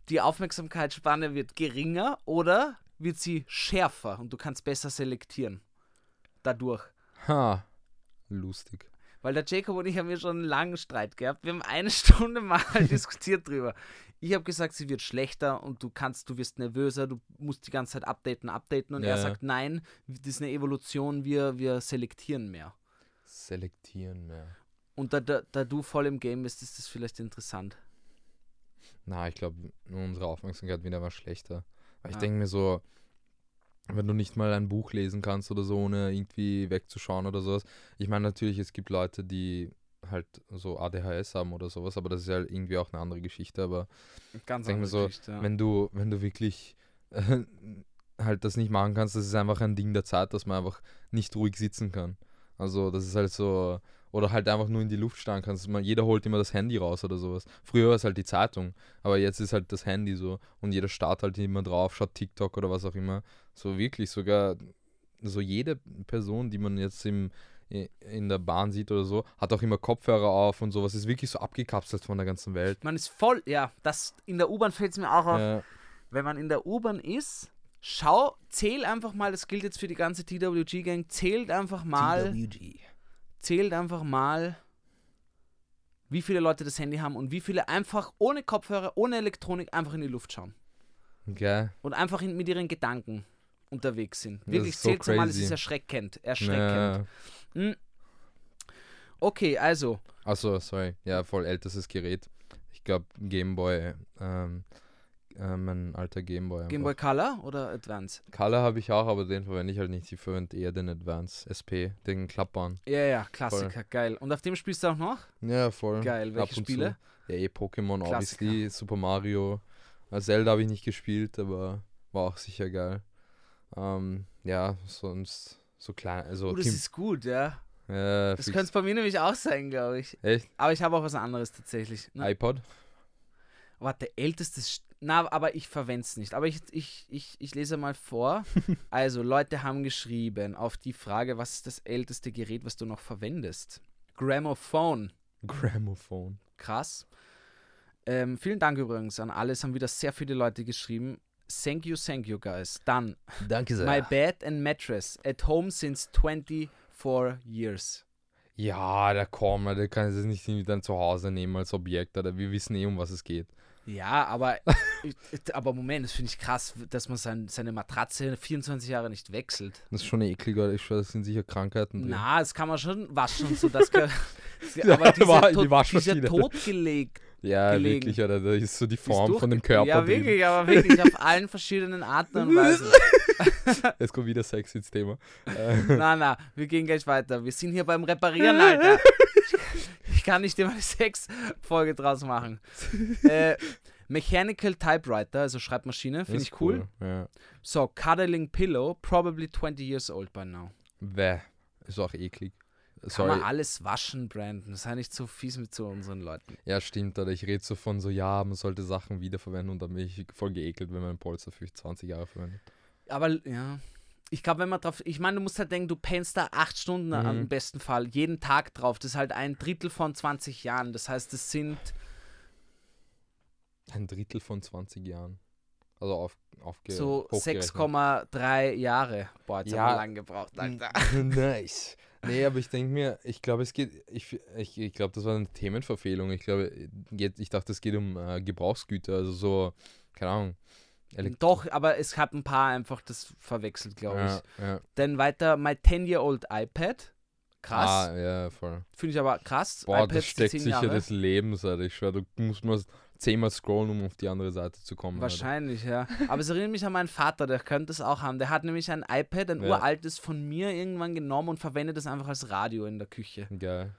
die Aufmerksamkeitsspanne wird geringer oder wird sie schärfer und du kannst besser selektieren? Dadurch. ha, lustig. Weil der Jacob und ich haben ja schon einen langen Streit gehabt. Wir haben eine <laughs> Stunde mal <laughs> diskutiert drüber. Ich habe gesagt, sie wird schlechter und du kannst, du wirst nervöser, du musst die ganze Zeit updaten, updaten. Und Ja, er sagt, nein, das ist eine Evolution, wir, wir selektieren mehr. Selektieren mehr. Und da, da, da du voll im Game bist, ist das vielleicht interessant. Na, ich glaube, unsere Aufmerksamkeit wird aber schlechter. Weil ich Ah. denke mir so, wenn du nicht mal ein Buch lesen kannst oder so, ohne irgendwie wegzuschauen oder sowas. Ich meine, natürlich, es gibt Leute, die halt so ADHS haben oder sowas, aber das ist ja irgendwie auch eine andere Geschichte. Aber Ganz Denk mir so, ja. wenn du, wenn du wirklich äh, <laughs> halt das nicht machen kannst, das ist einfach ein Ding der Zeit, dass man einfach nicht ruhig sitzen kann. Also das ist halt so, oder halt einfach nur in die Luft starren kannst. Man, jeder holt immer das Handy raus oder sowas. Früher war es halt die Zeitung, aber jetzt ist halt das Handy so und jeder starrt halt immer drauf, schaut TikTok oder was auch immer. So wirklich, sogar so jede Person, die man jetzt im, in der Bahn sieht oder so, hat auch immer Kopfhörer auf und sowas. Ist wirklich so abgekapselt von der ganzen Welt. Man ist voll, ja, das in der U-Bahn fällt es mir auch auf. Ja. Wenn man in der U-Bahn ist, schau, zähl einfach mal, das gilt jetzt für die ganze TWG-Gang, zählt einfach mal, zählt einfach mal, wie viele Leute das Handy haben und wie viele einfach ohne Kopfhörer, ohne Elektronik einfach in die Luft schauen. Gell? Und einfach in, mit ihren Gedanken unterwegs sind. Wirklich ist so zählt mal, es ist erschreckend. Erschreckend. Ja. Hm. Okay, also, Achso, sorry. Ja, voll ältestes Gerät. Ich glaube Gameboy, ähm, äh, mein alter Gameboy. einfach. Game Boy Color oder Advance? Color habe ich auch, aber den verwende ich halt nicht. Ich verwende eher den Advance SP, den klappbaren. Ja, ja, Klassiker, geil. Und auf dem spielst du auch noch? Ja, voll. Geil, welche Ab und Spiele? Zu. Ja, eh Pokémon, Klassiker. obviously, Super Mario. Äh, Zelda habe ich nicht gespielt, aber war auch sicher geil. Ähm, ja, sonst so klein, also Oh, das Team- ist gut, ja. ja, Das könnte es bei mir nämlich auch sein, glaube ich. Echt? Aber ich habe auch was anderes tatsächlich. Ne? iPod? Warte, ältestes. St- Na, aber ich verwende es nicht. Aber ich, ich, ich, ich lese mal vor. <laughs> also, Leute haben geschrieben auf die Frage, was ist das älteste Gerät, was du noch verwendest? Grammophone. Grammophone. Krass. Ähm, vielen Dank übrigens an alle. Es haben wieder sehr viele Leute geschrieben. Thank you, thank you, guys. Dann, Danke my bed and mattress. At home since 24 years. Ja, da komm, der kann es nicht irgendwie dann zu Hause nehmen als Objekt, oder wir wissen eh, um was es geht. Ja, aber, <laughs> aber Moment, das finde ich krass, dass man sein, seine Matratze 24 Jahre nicht wechselt. Das ist schon ekliger, ich schwör, das sind sicher Krankheiten drin. Na, das kann man schon waschen, so das gehört. <laughs> <laughs> Ja, aber diese, war- die Waschmaschine. totgelegt. ja, gelegen. wirklich, oder da ist so die Form von dem Körper Ja, drin. wirklich, aber wirklich auf allen verschiedenen Arten und Weisen. Jetzt kommt wieder Sex ins Thema. Na, na, wir gehen gleich weiter. Wir sind hier beim Reparieren, Alter. Ich kann nicht immer eine <laughs> Sex-Folge draus machen. <laughs> äh, Mechanical Typewriter, also Schreibmaschine, finde ich cool. Ja. So, Cuddling Pillow, probably 20 years old by now. Bäh, ist auch eklig. Kann Sorry. man alles waschen, Brandon. Sei nicht so fies mit so unseren Leuten. Ja, stimmt, oder ich rede so von so, ja, man sollte Sachen wiederverwenden und dann bin ich voll geekelt, wenn man ein Polster für 20 Jahre verwendet. Aber ja, ich glaube, wenn man drauf. Ich meine, du musst halt denken, du pennst da acht Stunden Mhm. am besten Fall, jeden Tag drauf. Das ist halt ein Drittel von 20 Jahren. Das heißt, das sind. Ein Drittel von 20 Jahren. Also auf, aufge so hochgerechnet. 6,3 Jahre. Boah, jetzt Ja. haben wir lang gebraucht, Alter. <laughs> nice. Nee, aber ich denke mir, ich glaube, es geht, ich, ich, ich glaube, das war eine Themenverfehlung. Ich glaube, ich dachte, es geht um äh, Gebrauchsgüter, also so, keine Ahnung. Elekt- Doch, aber es hat ein paar einfach das verwechselt, glaube ja, ich. ja. Dann weiter, my 10-year-old iPad. Krass. Ah, ja, voll. Finde ich aber krass. Boah, iPads, das steckt 10 sicher Jahre. des Lebens, Alter. Ich schwör, du musst mal zehnmal scrollen, um auf die andere Seite zu kommen. Wahrscheinlich, ja. <laughs> Aber es erinnert mich an meinen Vater, der könnte es auch haben. Der hat nämlich ein iPad, ein Ja. uraltes von mir irgendwann genommen und verwendet es einfach als Radio in der Küche. Geil.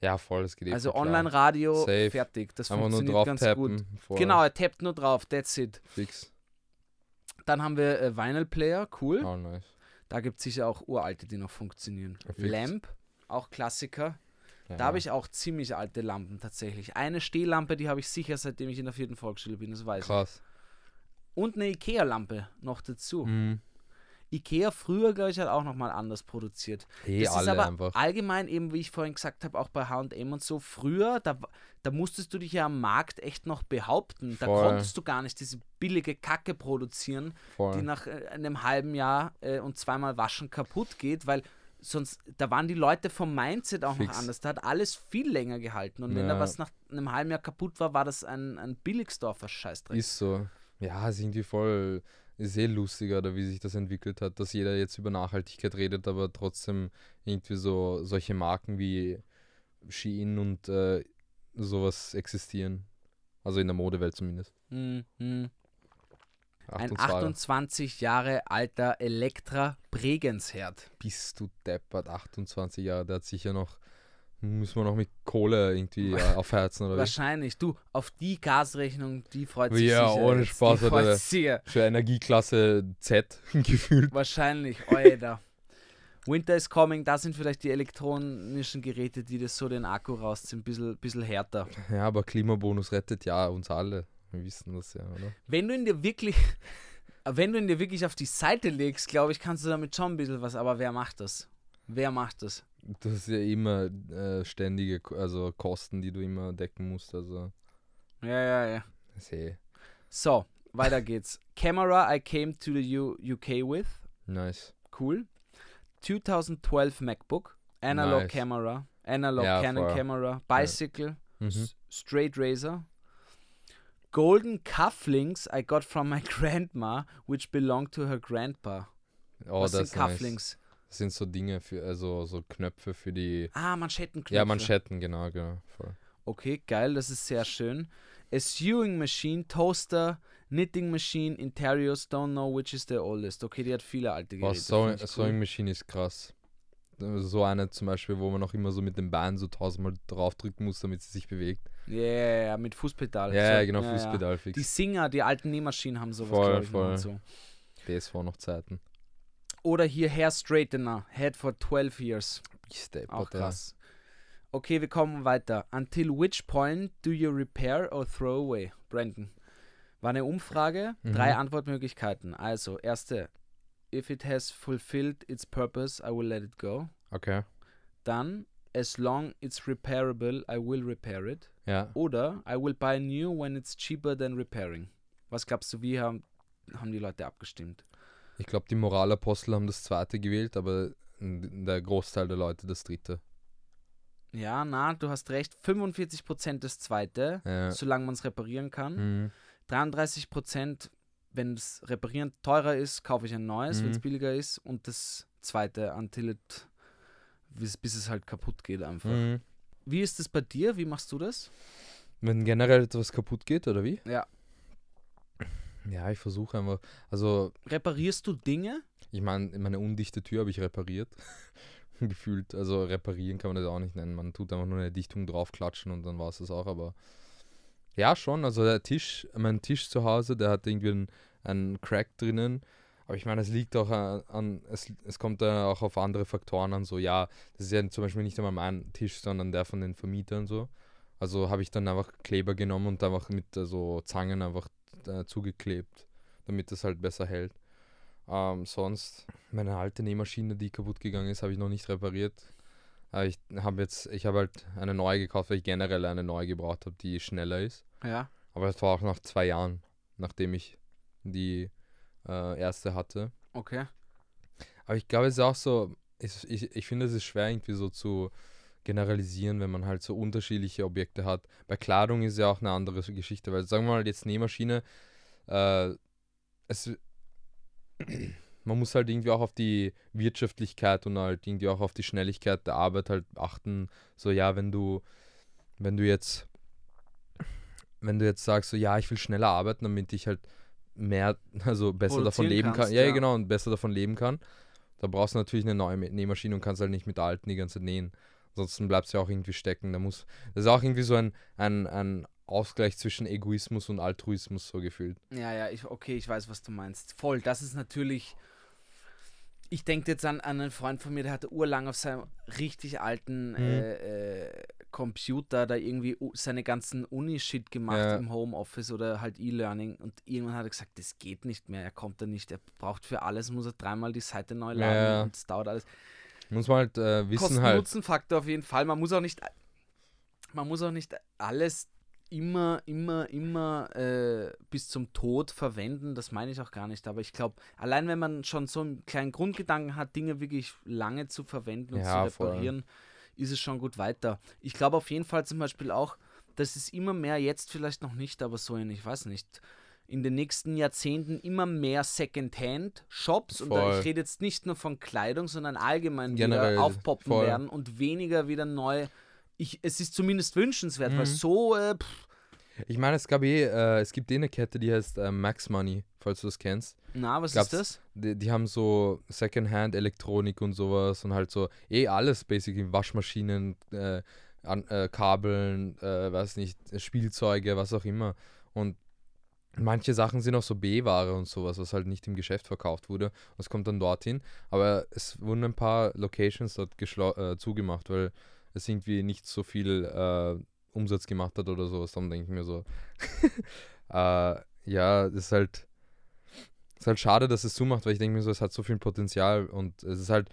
Ja, voll, das geht eh Also. Online-Radio, fertig. Das Einfach nur funktioniert drauf ganz tappen. gut. Voll Genau, er tappt nur drauf, that's it. Fix. Dann haben wir äh, Vinyl Player, cool. Oh, nice. Da gibt es sicher auch uralte, die noch funktionieren. Fix. Lamp, auch Klassiker. Ja. Da habe ich auch ziemlich alte Lampen tatsächlich. Eine Stehlampe, die habe ich sicher, seitdem ich in der vierten Volksschule bin, das weiß ich. Krass. Und eine Ikea-Lampe noch dazu. Mhm. Ikea früher, glaube ich, hat auch nochmal anders produziert. Eh, das ist aber einfach. allgemein eben, wie ich vorhin gesagt habe, auch bei H&M und so, früher, da, da musstest du dich ja am Markt echt noch behaupten. Da Voll. konntest du gar nicht diese billige Kacke produzieren, die Voll. nach äh, einem halben Jahr äh, und zweimal waschen kaputt geht, weil sonst, da waren die Leute vom Mindset auch Fix. noch anders. Da hat alles viel länger gehalten. Und wenn da Ja. was nach einem halben Jahr kaputt war, war das ein, ein Billigsdorfer Scheißdreck. Ist so. Ja, ist irgendwie voll. Ist eh lustiger, oder wie sich das entwickelt hat, dass jeder jetzt über Nachhaltigkeit redet, aber trotzdem irgendwie so solche Marken wie Shein und äh, sowas existieren. Also in der Modewelt zumindest. Mhm. Ein 28. 28 Jahre alter Elektra Bregensherd. Bist du deppert, 28 Jahre, der hat sicher noch. Müssen wir noch mit Kohle irgendwie äh, <laughs> aufheizen oder? Wahrscheinlich. Du, auf die Gasrechnung, die freut sich Ja, sicher. ohne jetzt. Spaß, Die freut sich. Für Energieklasse Z <laughs> gefühlt. Wahrscheinlich, Alter. Winter is coming, da sind vielleicht die elektronischen Geräte, die das so den Akku rausziehen, ein bisschen, bisschen härter. Ja, aber Klimabonus rettet ja uns alle. Wir wissen das ja, oder? Wenn du ihn dir wirklich, <laughs> wenn du ihn dir wirklich auf die Seite legst, glaube ich, kannst du damit schon ein bisschen was, aber wer macht das? Wer macht das? Das ist ja immer äh, ständige also Kosten, die du immer decken musst. Also, Ja, ja, ja. ist eh So, weiter geht's. <laughs> Camera I came to the U UK with. nice. Cool. 2012 MacBook. Analog Nice. Camera. Analog Ja, Canon voll. Camera. Bicycle. Mhm. S- Straight Razor. Golden cufflinks I got from my <laughs> grandma, which belonged to her grandpa. Oh, Was das sind ist nice. Sind so Dinge für, also so Knöpfe für die. Ah, Manschettenknöpfe. Ja, Manschetten, genau, genau. Voll. Okay, geil, das ist sehr schön. A sewing machine, Toaster, Knitting machine, Interiors, don't know which is the oldest. Okay, die hat viele alte Geräte. Sewing, find ich Sewing Machine ist krass. So eine zum Beispiel, wo man noch immer so mit dem Bein so tausendmal draufdrücken muss, damit sie sich bewegt. Ja, ja, ja, mit Fußpedal. Ja, So, genau, ja, ja. Fußpedal Die fix. Singer, die alten Nähmaschinen haben sowas, Voll, voll. so. DSV noch Zeiten. Oder hier Hair Straightener, had for 12 years. Step, Auch krass. Okay, wir kommen weiter. Until which point do you repair or throw away? Brandon. War eine Umfrage, drei Mhm. Antwortmöglichkeiten. Also, erste, if it has fulfilled its purpose, I will let it go. Okay. Dann, as long it's repairable, I will repair it. Ja. Oder, I will buy new when it's cheaper than repairing. Was glaubst du, wie haben, haben die Leute abgestimmt? Ich glaube, die Moralapostel haben das zweite gewählt, aber der Großteil der Leute das dritte. Ja, na, du hast recht. 45% das zweite, Ja. solange man es reparieren kann. Mhm. 33 Prozent, wenn das Reparieren teurer ist, kaufe ich ein neues, wenn es Mhm. billiger ist. Und das zweite, until it, bis, bis es halt kaputt geht einfach. Mhm. Wie ist das bei dir? Wie machst du das? Wenn generell etwas kaputt geht, oder wie? Ja. Ja, ich versuche einfach. Also, Reparierst du Dinge? ich meine, meine undichte Tür habe ich repariert. <laughs> Gefühlt. Also, reparieren kann man das auch nicht nennen. Man tut einfach nur eine Dichtung draufklatschen und dann war es das auch. Aber ja, schon. Also, der Tisch, mein Tisch zu Hause, der hat irgendwie einen, einen Crack drinnen. Aber ich meine, es liegt auch an, an es, es kommt da auch auf andere Faktoren an. So, ja, das ist ja zum Beispiel nicht einmal mein Tisch, sondern der von den Vermietern so. Also habe ich dann einfach Kleber genommen und einfach mit so Zangen einfach äh, zugeklebt, damit das halt besser hält. Ähm, sonst, meine alte Nähmaschine, die kaputt gegangen ist, habe ich noch nicht repariert. Aber ich habe jetzt, ich habe halt eine neue gekauft, weil ich generell eine neue gebraucht habe, die schneller ist. Ja. Aber das war auch nach zwei Jahren, nachdem ich die äh, erste hatte. Okay. Aber ich glaube, es ist auch so, ich, ich, ich finde, es ist schwer irgendwie so zu generalisieren, wenn man halt so unterschiedliche Objekte hat. Bei Kleidung ist ja auch eine andere Geschichte, weil sagen wir mal jetzt Nähmaschine, äh, es, <clears throat> man muss halt irgendwie auch auf die Wirtschaftlichkeit und halt irgendwie auch auf die Schnelligkeit der Arbeit halt achten. So, ja, wenn du, wenn du jetzt, wenn du jetzt sagst, so, ja, ich will schneller arbeiten, damit ich halt mehr, <laughs> also besser davon leben kann. kannst, Ja, ja, ja. genau, und besser davon leben kann. Da brauchst du natürlich eine neue Nähmaschine und kannst halt nicht mit der alten die ganze Zeit nähen. Ansonsten bleibst du ja auch irgendwie stecken. Da muss, das ist auch irgendwie so ein, ein, ein Ausgleich zwischen Egoismus und Altruismus so gefühlt. Ja, ja, ich, okay, ich weiß, was du meinst. Voll, das ist natürlich. Ich denke jetzt an, an einen Freund von mir, der hatte urlang auf seinem richtig alten Mhm. äh, äh, Computer da irgendwie seine ganzen Uni-Shit gemacht Ja. im Homeoffice oder halt E-Learning und irgendwann hat er gesagt, das geht nicht mehr, er kommt da nicht, er braucht für alles, muss er dreimal die Seite neu laden Ja. und es dauert alles. Muss man halt äh, wissen halt. Kosten-Nutzen-Faktor auf jeden Fall. Man muss auch nicht, man muss auch nicht alles immer, immer, immer äh, bis zum Tod verwenden. Das meine ich auch gar nicht. Aber ich glaube, allein wenn man schon so einen kleinen Grundgedanken hat, Dinge wirklich lange zu verwenden und Ja, zu voll. reparieren, ist es schon gut weiter. Ich glaube auf jeden Fall zum Beispiel auch, dass es immer mehr, jetzt vielleicht noch nicht, aber so in, ich weiß nicht, in den nächsten Jahrzehnten immer mehr Secondhand-Shops, und da, ich rede jetzt nicht nur von Kleidung, sondern allgemein Generell, wieder aufpoppen voll. werden und weniger wieder neu. Ich, es ist zumindest wünschenswert, weil Mhm. so, äh, Ich meine, es gab eh, äh, es gibt eh eine Kette, die heißt äh, Max Money, falls du das kennst. na, was Gab's- ist das? Die, die haben so Secondhand Elektronik und sowas und halt so eh alles, basically Waschmaschinen, äh, an, äh, Kabeln, äh, weiß nicht, Spielzeuge, was auch immer. Und manche Sachen sind auch so B-Ware und sowas, was halt nicht im Geschäft verkauft wurde. Das kommt dann dorthin. Aber es wurden ein paar Locations dort äh, zugemacht, weil es irgendwie nicht so viel äh, Umsatz gemacht hat oder sowas. Dann denke ich mir so, <laughs> äh, ja, das ist halt, ist halt schade, dass es zumacht, weil ich denke mir so, es hat so viel Potenzial und es ist halt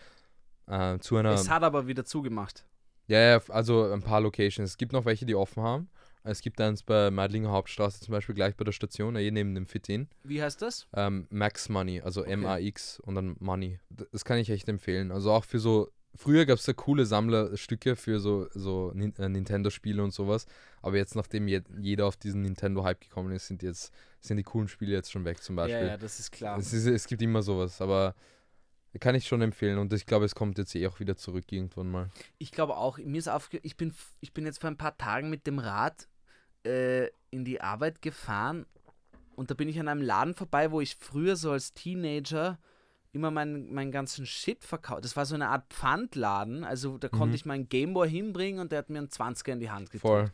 äh, zu einer. Es hat aber wieder zugemacht. Ja, ja, also ein paar Locations. Es gibt noch welche, die offen haben. Es gibt eins bei Meidlinger Hauptstraße zum Beispiel gleich bei der Station, eh neben dem Fit-In. Wie heißt das? Ähm, Max Money, also Okay. M-A-X und dann Money. Das kann ich echt empfehlen. Also auch für so, früher gab es da coole Sammlerstücke für so, so äh, Nintendo-Spiele und sowas. Aber jetzt, nachdem je jeder auf diesen Nintendo-Hype gekommen ist, sind jetzt, sind die coolen Spiele jetzt schon weg zum Beispiel. Ja, ja, das ist klar. Es, ist, es gibt immer sowas, aber kann ich schon empfehlen und ich glaube, es kommt jetzt eh auch wieder zurück irgendwann mal. Ich glaube auch, mir ist aufge ich bin, ich bin jetzt vor ein paar Tagen mit dem Rad äh, in die Arbeit gefahren und da bin ich an einem Laden vorbei, wo ich früher so als Teenager immer meinen, meinen ganzen Shit verkauft. Das war so eine Art Pfandladen, also da konnte Mhm. ich meinen Gameboy hinbringen und der hat mir einen 20er in die Hand gedrückt. Voll.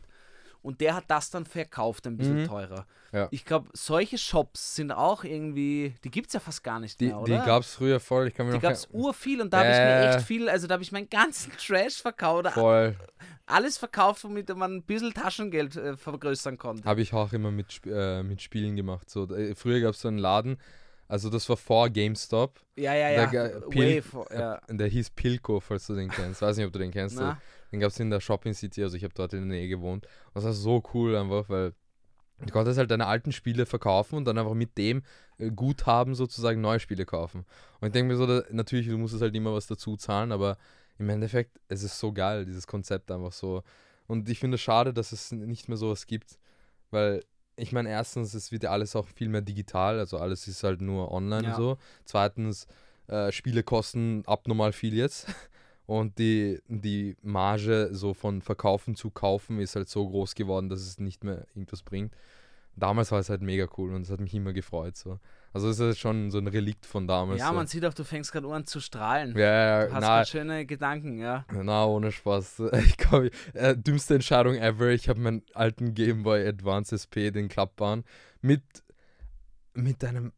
Und der hat das dann verkauft, ein bisschen Mhm. teurer. Ja. Ich glaube, solche Shops sind auch irgendwie, die gibt es ja fast gar nicht Die, mehr, die oder? gab es früher voll. Ich kann mir Die gab es urviel und da habe ich mir Äh. echt viel, also da habe ich meinen ganzen <laughs> Trash verkauft, oder voll. alles verkauft, womit man ein bisschen Taschengeld äh, vergrößern konnte. Habe ich auch immer mit, äh, mit Spielen gemacht. So, äh, früher gab es so einen Laden, also das war vor GameStop. ja, ja, ja. Pil- Wave, ja. Äh, der hieß Pilco, falls du den kennst. Weiß nicht, ob du den kennst. Na, Den gab es in der Shopping City, also ich habe dort in der Nähe gewohnt. Das war so cool einfach, weil du konntest halt deine alten Spiele verkaufen und dann einfach mit dem äh, Guthaben sozusagen neue Spiele kaufen. Und ich denke mir so, da, natürlich, du musst halt immer was dazu zahlen, aber im Endeffekt, es ist so geil, dieses Konzept einfach so. Und ich finde es schade, dass es nicht mehr sowas gibt, weil ich meine, erstens, es wird ja alles auch viel mehr digital, also alles ist halt nur online Ja. so. Zweitens, äh, Spiele kosten abnormal viel jetzt. <laughs> Und die, die Marge so von Verkaufen zu kaufen ist halt so groß geworden, dass es nicht mehr irgendwas bringt. Damals war es halt mega cool und es hat mich immer gefreut. So. Also es ist schon so ein Relikt von damals. ja, so. man sieht auch, du fängst gerade an zu strahlen. ja, Du ja, hast na, schöne Gedanken, ja. na, ohne Spaß. <laughs> Ich glaube, äh, dümmste Entscheidung ever. Ich habe meinen alten Game Boy Advance SP, den klappbaren, mit, mit einem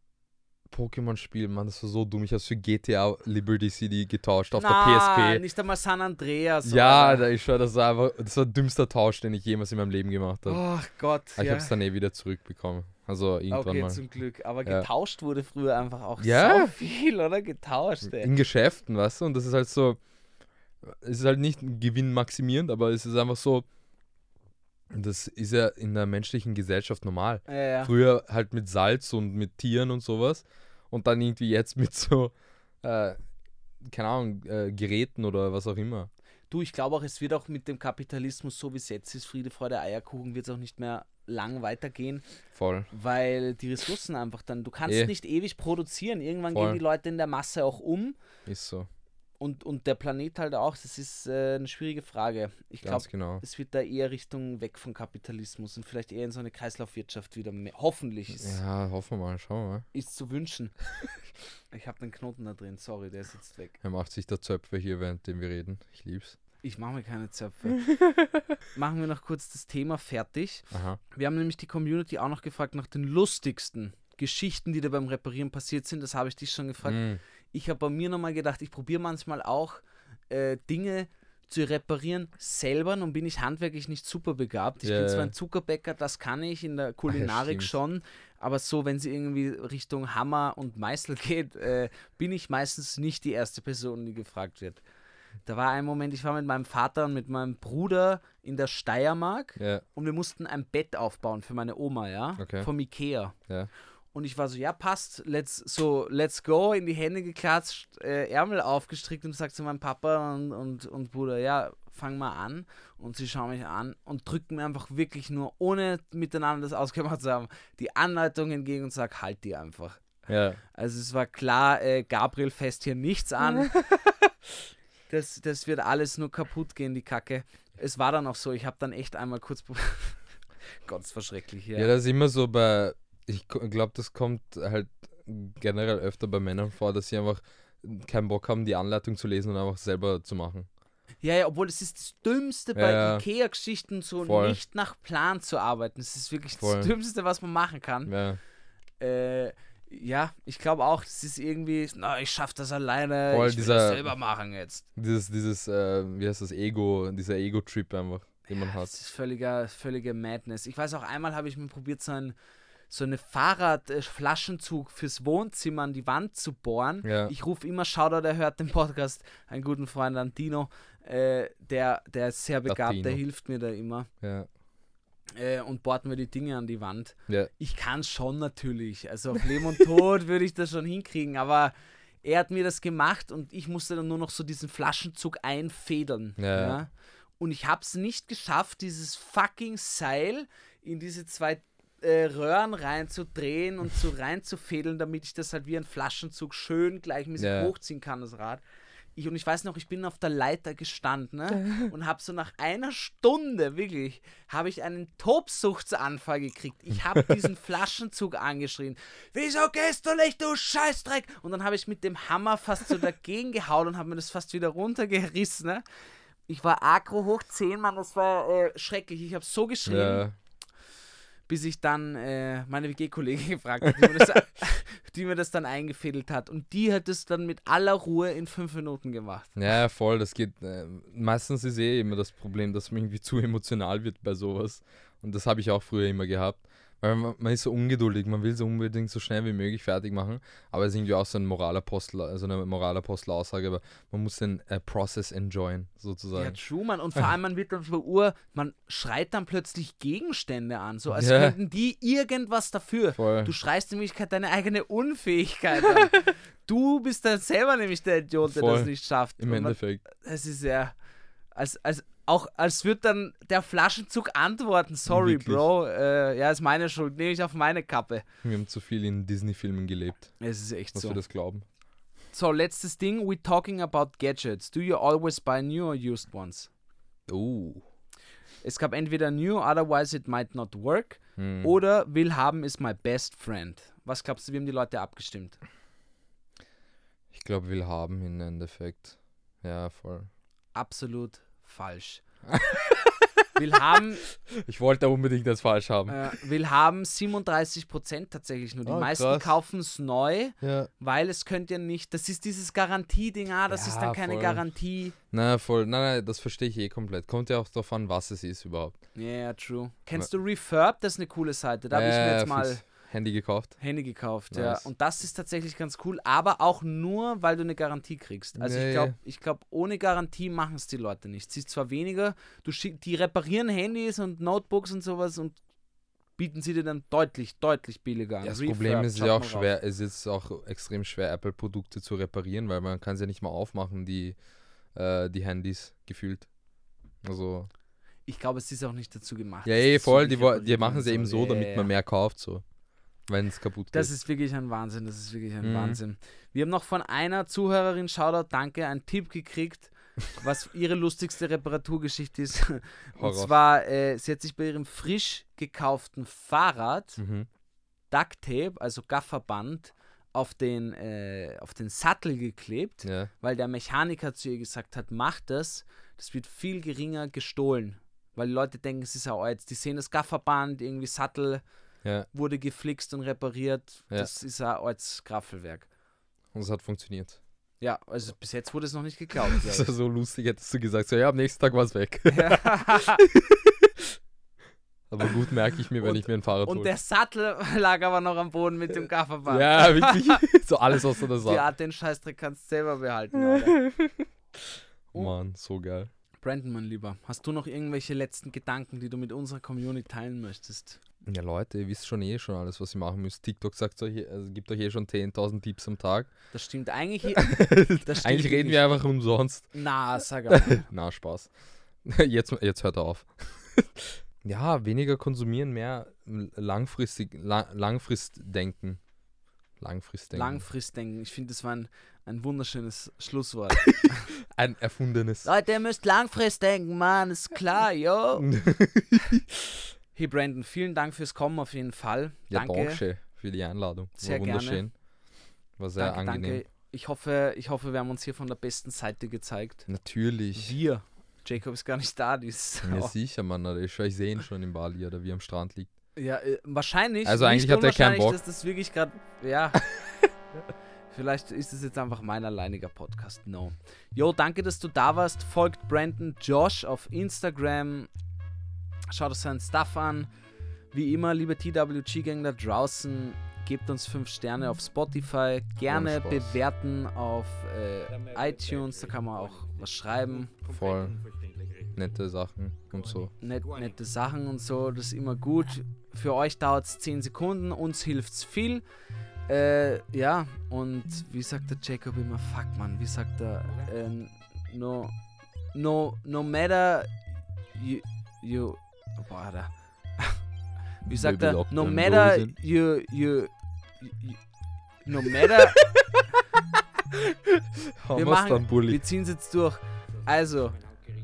Pokémon-Spiel, Mann, das war so dumm. Ich habe es für GTA Liberty City getauscht auf Na, der PSP. nicht einmal San Andreas. Ja, oder? da ich schwör, das war einfach, das war der dümmste Tausch, den ich jemals in meinem Leben gemacht habe. Ach Gott. Aber ich ja. habe es dann eh wieder zurückbekommen. Also irgendwann Okay, mal. zum Glück. Aber Ja. getauscht wurde früher einfach auch Ja. so viel, oder? Getauscht, ey. In Geschäften, weißt du? Und das ist halt so, es ist halt nicht gewinnmaximierend, aber es ist einfach so, das ist ja in der menschlichen Gesellschaft normal. Ja, ja. Früher halt mit Salz und mit Tieren und sowas. Und dann irgendwie jetzt mit so, äh, keine Ahnung, äh, Geräten oder was auch immer. Du, ich glaube auch, es wird auch mit dem Kapitalismus, so wie es jetzt ist, Friede, Freude, Eierkuchen, wird es auch nicht mehr lang weitergehen, Voll. weil die Ressourcen einfach dann, du kannst Eh. nicht ewig produzieren. Irgendwann Voll. gehen die Leute in der Masse auch um Ist so. Und, und der Planet halt auch. Das ist äh, eine schwierige Frage. Ich glaube, genau. es wird da eher Richtung weg von Kapitalismus und vielleicht eher in so eine Kreislaufwirtschaft wieder mehr. Hoffentlich ist, Ja, hoffen wir mal. Schauen wir mal. ist zu wünschen. <laughs> Ich habe den Knoten da drin, sorry, der ist jetzt weg. Er macht sich der Zöpfe hier, während wir reden. Ich lieb's. Ich mache mir keine Zöpfe. <laughs> Machen wir noch kurz das Thema fertig. Aha. Wir haben nämlich die Community auch noch gefragt nach den lustigsten Geschichten, die da beim Reparieren passiert sind. Das habe ich dich schon gefragt. Mm. Ich habe bei mir nochmal gedacht, ich probiere manchmal auch äh, Dinge zu reparieren selber. Nun bin ich handwerklich nicht super begabt. Ich Ja, bin zwar ein Zuckerbäcker, das kann ich in der Kulinarik stimmt. schon, aber so, wenn sie irgendwie Richtung Hammer und Meißel <laughs> geht, äh, bin ich meistens nicht die erste Person, die gefragt wird. Da war ein Moment, ich war mit meinem Vater und mit meinem Bruder in der Steiermark Ja, und wir mussten ein Bett aufbauen für meine Oma, ja, Okay. vom Ikea. ja. Und ich war so, ja, passt, let's, so, let's go, in die Hände geklatscht, äh, Ärmel aufgestrickt und sagt zu meinem Papa und, und, und Bruder, ja, fang mal an. Und sie schauen mich an und drücken mir einfach wirklich nur, ohne miteinander das <laughs> ausgemacht zu haben, die Anleitung entgegen und sagen, halt die einfach. Ja. Also es war klar, äh, Gabriel fässt hier nichts an. <laughs> das, das wird alles nur kaputt gehen, die Kacke. Es war dann auch so, ich habe dann echt einmal kurz... <laughs> Gott, das war schrecklich hier. Ja, das ist immer so bei, ich glaube, das kommt halt generell öfter bei Männern vor, dass sie einfach keinen Bock haben, die Anleitung zu lesen und einfach selber zu machen. Ja, ja, obwohl es ist das Dümmste bei Ja. Ikea-Geschichten, so Voll. nicht nach Plan zu arbeiten. Es ist wirklich Voll. das Dümmste, was man machen kann. Ja, Äh, ja, ich glaube auch, es ist irgendwie, na, ich schaff das alleine, Voll ich will dieser- das selber machen jetzt. dieses, dieses, äh, wie heißt das, Ego, dieser Ego-Trip einfach, den man hat. Das ist völliger, völlige Madness. Ich weiß auch, einmal habe ich mir probiert, so ein so eine Fahrradflaschenzug fürs Wohnzimmer an die Wand zu bohren. Ja. Ich rufe immer, Shoutout, der hört den Podcast, einen guten Freund an Dino, äh, der, der ist sehr begabt, der hilft mir da immer. Ja, äh, und bohrt mir die Dinge an die Wand. ja, Ich kann schon natürlich. Also auf Leben und Tod <laughs> würde ich das schon hinkriegen, aber er hat mir das gemacht und ich musste dann nur noch so diesen Flaschenzug einfädeln. Ja. Ja. Und ich habe es nicht geschafft, dieses fucking Seil in diese zwei äh, Röhren reinzudrehen und so reinzufädeln, damit ich das halt wie ein Flaschenzug schön gleichmäßig Ja. hochziehen kann, das Rad. Ich, und ich weiß noch, ich bin auf der Leiter gestanden ne? <laughs> und habe so nach einer Stunde, wirklich, habe ich einen Tobsuchtsanfall gekriegt. Ich habe diesen <laughs> Flaschenzug angeschrien. Wieso gehst du nicht, du Scheißdreck? Und dann habe ich mit dem Hammer fast so dagegen gehauen und habe mir das fast wieder runtergerissen. Ne? Ich war aggro hoch 10, Mann, das war äh, schrecklich. Ich habe so geschrien, ja. Bis ich dann äh, meine WG-Kollegin <laughs> gefragt habe, die, mir das- <laughs> die mir das dann eingefädelt hat. Und die hat es dann mit aller Ruhe in fünf Minuten gemacht. Ja, voll, das geht. Äh, meistens ist eh immer das Problem, dass man irgendwie zu emotional wird bei sowas. Und das habe ich auch früher immer gehabt. Weil man, ist so ungeduldig, man will so unbedingt so schnell wie möglich fertig machen. Aber es ist irgendwie auch so ein Moralapostel, also eine Moralapostel-Aussage, aber man muss den äh, Process enjoyen, Ja, sozusagen. true, man. Und vor allem, man wird dann so Uhr, man schreit dann plötzlich Gegenstände an, so als Ja. könnten die irgendwas dafür. Voll. Du schreist in Wirklichkeit deine eigene Unfähigkeit an. <laughs> du bist dann selber nämlich der Idiot, der Voll. das nicht schafft. Im man, Endeffekt. es ist ja, als, als, auch als würde dann der Flaschenzug antworten, sorry, Wirklich. Bro, äh, ja, ist meine Schuld, nehme ich auf meine Kappe. Wir haben zu viel in Disney-Filmen gelebt, Es ist echt dass so. wir das glauben. So, letztes Ding, we talking about gadgets. Do you always buy new or used ones? Oh. Es gab entweder new, otherwise it might not work. Hm. Oder will haben is my best friend. Was glaubst du, wie haben die Leute abgestimmt? Ich glaube, will haben im Endeffekt. Ja, voll. Absolut falsch. <laughs> will haben, Ich wollte unbedingt das falsch haben. äh, will haben 37% tatsächlich nur. Die Ah, meisten kaufen es neu, Ja. weil es könnte ja nicht. Das ist dieses Garantieding, ah, das ist Ja, dann keine voll. Garantie. Na, voll. Nein, nein, das verstehe ich eh komplett. Kommt ja auch darauf an, was es ist überhaupt. Ja, yeah, true. Kennst du Refurb? Das ist eine coole Seite. Da habe ich mir jetzt mal. fürs Handy gekauft. Handy gekauft, ja. Nice. Und das ist tatsächlich ganz cool, aber auch nur, weil du eine Garantie kriegst. Also ich Nee. glaube, ich glaub, ohne Garantie machen es die Leute nicht. Sie ist zwar weniger, du schick, die reparieren Handys und Notebooks und sowas und bieten sie dir dann deutlich, deutlich billiger an. Ja, das Refurb, Problem ist ja auch schwer, es ist auch extrem schwer, Apple-Produkte zu reparieren, weil man kann sie ja nicht mal aufmachen, die äh, die Handys gefühlt. Also, Ich glaube, es ist auch nicht dazu gemacht. ja, dass eh, voll, die, die machen es werden eben so, Ja, damit ja, man ja. mehr kauft, so. Wenn es kaputt geht. Das ist wirklich ein Wahnsinn, das ist wirklich ein Mhm. Wahnsinn. Wir haben noch von einer Zuhörerin, Shoutout, danke, einen Tipp gekriegt, was <laughs> ihre lustigste Reparaturgeschichte ist. Und zwar, äh, sie hat sich bei ihrem frisch gekauften Fahrrad mhm. Ducktape, also Gafferband, auf den, äh, auf den Sattel geklebt, Ja. weil der Mechaniker zu ihr gesagt hat, mach das, das wird viel geringer gestohlen. Weil die Leute denken, es ist ein jetzt Die sehen das Gafferband, irgendwie Sattel ja. wurde geflixt und repariert. Ja. Das ist ein altes Graffelwerk. Und es hat funktioniert. Ja, also bis jetzt wurde es noch nicht geklaut. <laughs> Das ist so lustig, hättest du gesagt, so, ja, am nächsten Tag war es weg. <laughs> Aber gut merke ich mir, wenn Und- ich mir ein Fahrrad und hole. der Sattel lag aber noch am Boden mit dem Gafferband. Ja, wirklich. <laughs> so alles aus der Sache. Art, den Scheißdreck kannst du selber behalten. Alter. Mann, so geil. Brandon, mein Lieber, hast du noch irgendwelche letzten Gedanken, die du mit unserer Community teilen möchtest? Ja, Leute, ihr wisst schon eh schon alles, was ihr machen müsst. TikTok sagt euch, also gibt euch eh schon 10.000 Tipps am Tag. Das stimmt eigentlich. <laughs> Das stimmt Eigentlich reden wirklich. wir einfach umsonst. Na, sag <laughs> mal. Na, Spaß. <laughs> Jetzt, jetzt hört er auf. ja, weniger konsumieren, mehr langfristig, lang, Langfristdenken. Langfristdenken. Langfristdenken. Ich finde, das war ein, ein wunderschönes Schlusswort. Ein erfundenes. Leute, ihr müsst langfristig denken, Mann, ist klar, yo. Hey Brandon, vielen Dank fürs Kommen auf jeden Fall. Ja, danke. danke für die Einladung. Sehr War gerne. wunderschön. War sehr danke, angenehm. danke. Ich hoffe, ich hoffe, wir haben uns hier von der besten Seite gezeigt. Natürlich. Wir. Jacob ist gar nicht da, die ist Ja, sicher, Mann. Ich, ich sehe ihn schon in Bali oder wie er am Strand liegt. Ja, äh, wahrscheinlich. Also eigentlich hat er keinen Bock. dass das wirklich gerade. Ja. <laughs> Vielleicht ist es jetzt einfach mein alleiniger Podcast. No. Jo, danke, dass du da warst. Folgt Brandon Josh auf Instagram. Schaut euch seinen Stuff an. Wie immer, liebe TWG-Gang da draußen, gebt uns 5 Sterne auf Spotify. Gerne bewerten auf äh, iTunes. Da kann man auch was schreiben. Voll nette Sachen und so. Net, nette Sachen und so, das ist immer gut. Für euch dauert es 10 Sekunden, uns hilft es viel. Äh, ja, und wie sagt der Jacob immer, fuck man, wie sagt er, ähm, no, no, no matter you, you, boah. <laughs> Wie sagt er, no matter you, you, you, no matter, <laughs> wir machen, wir ziehen es jetzt durch. Also,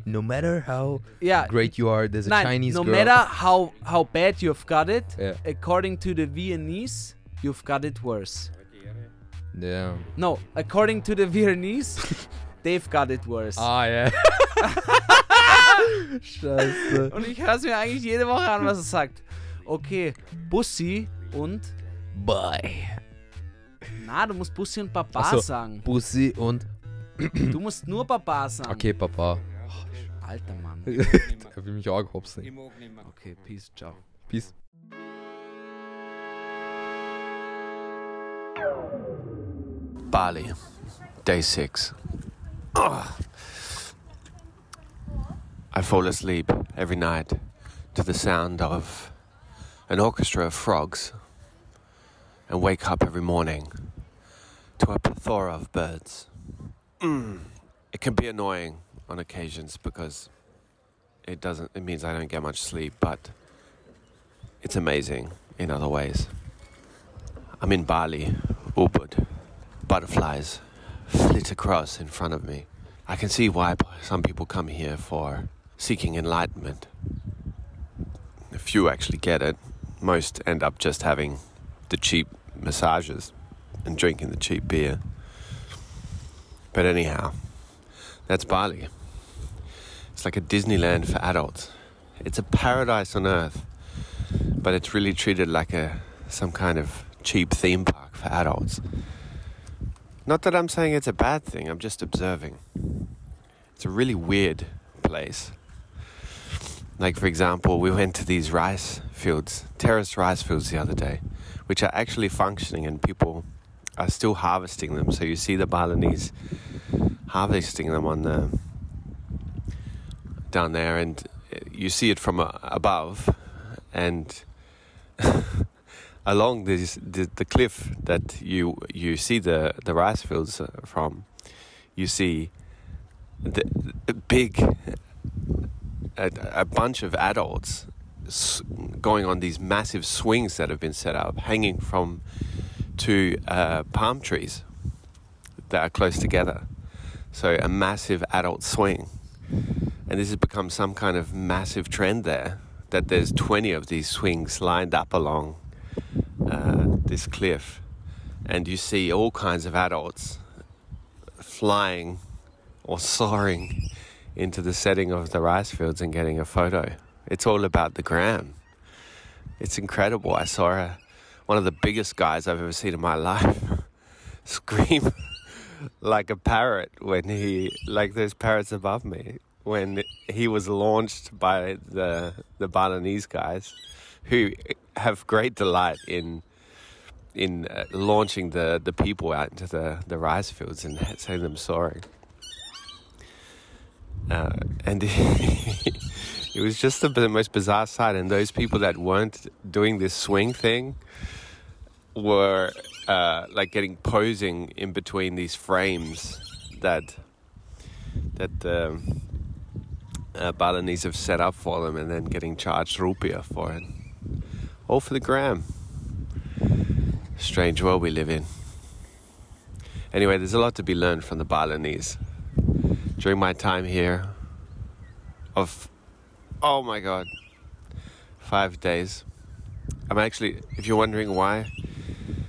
No matter how ja, great you are, there's a Nein, Chinese no girl. matter how, how bad you've got it, Ja. according to the Viennese, you've got it worse. Ja. No, according to the Viennese, <laughs> they've got it worse. Ah, ja. Scheiße. Und ich höre es mir eigentlich jede Woche an, was er sagt. Okay, Bussi und. Bye. Na, du musst Bussi und Papa Ach so. sagen. Bussi und. Du musst nur Papa sagen. Okay, Papa. Alter Mann. <laughs> Der will mich auch hopsen. Okay, peace, ciao. Peace. Bali, day six. Ugh. I fall asleep every night to the sound of an orchestra of frogs and wake up every morning to a plethora of birds. Mm. It can be annoying on occasions because it doesn't it means I don't get much sleep, but it's amazing in other ways. I'm in Bali, Ubud. Butterflies flit across in front of me. I can see why some people come here for seeking enlightenment. A few actually get it. Most end up just having the cheap massages and drinking the cheap beer. But anyhow, that's Bali. It's like a Disneyland for adults. It's a paradise on earth, but it's really treated like a some kind of cheap theme park for adults. Not that I'm saying it's a bad thing, I'm just observing. It's a really weird place. Like, for example, we went to these rice fields, terraced rice fields the other day, which are actually functioning and people are still harvesting them. So you see the Balinese harvesting them on the down there, and you see it from above, and <laughs> along this the, the cliff that you you see the the rice fields uh, from, you see the, the big, a, a bunch of adults going on these massive swings that have been set up, hanging from two uh, palm trees that are close together. So a massive adult swing. And this has become some kind of massive trend there that there's 20 of these swings lined up along uh, this cliff. And you see all kinds of adults flying or soaring into the setting of the rice fields and getting a photo. It's all about the gram. It's incredible. I saw a, one of the biggest guys I've ever seen in my <laughs> life scream <laughs> like a parrot when he, like those parrots above me, when he was launched by the the Balinese guys, who have great delight in in uh, launching the, the people out into the, the rice fields and saying them sorry. Uh, and <laughs> it was just the, most bizarre sight. And those people that weren't doing this swing thing were uh, like getting posing in between these frames that that the uh, Balinese have set up for them, and then getting charged rupiah for it, all for the gram. Strange world we live in. Anyway, there's a lot to be learned from the Balinese. During my time here, of oh my god, five days. I'm actually, if you're wondering why,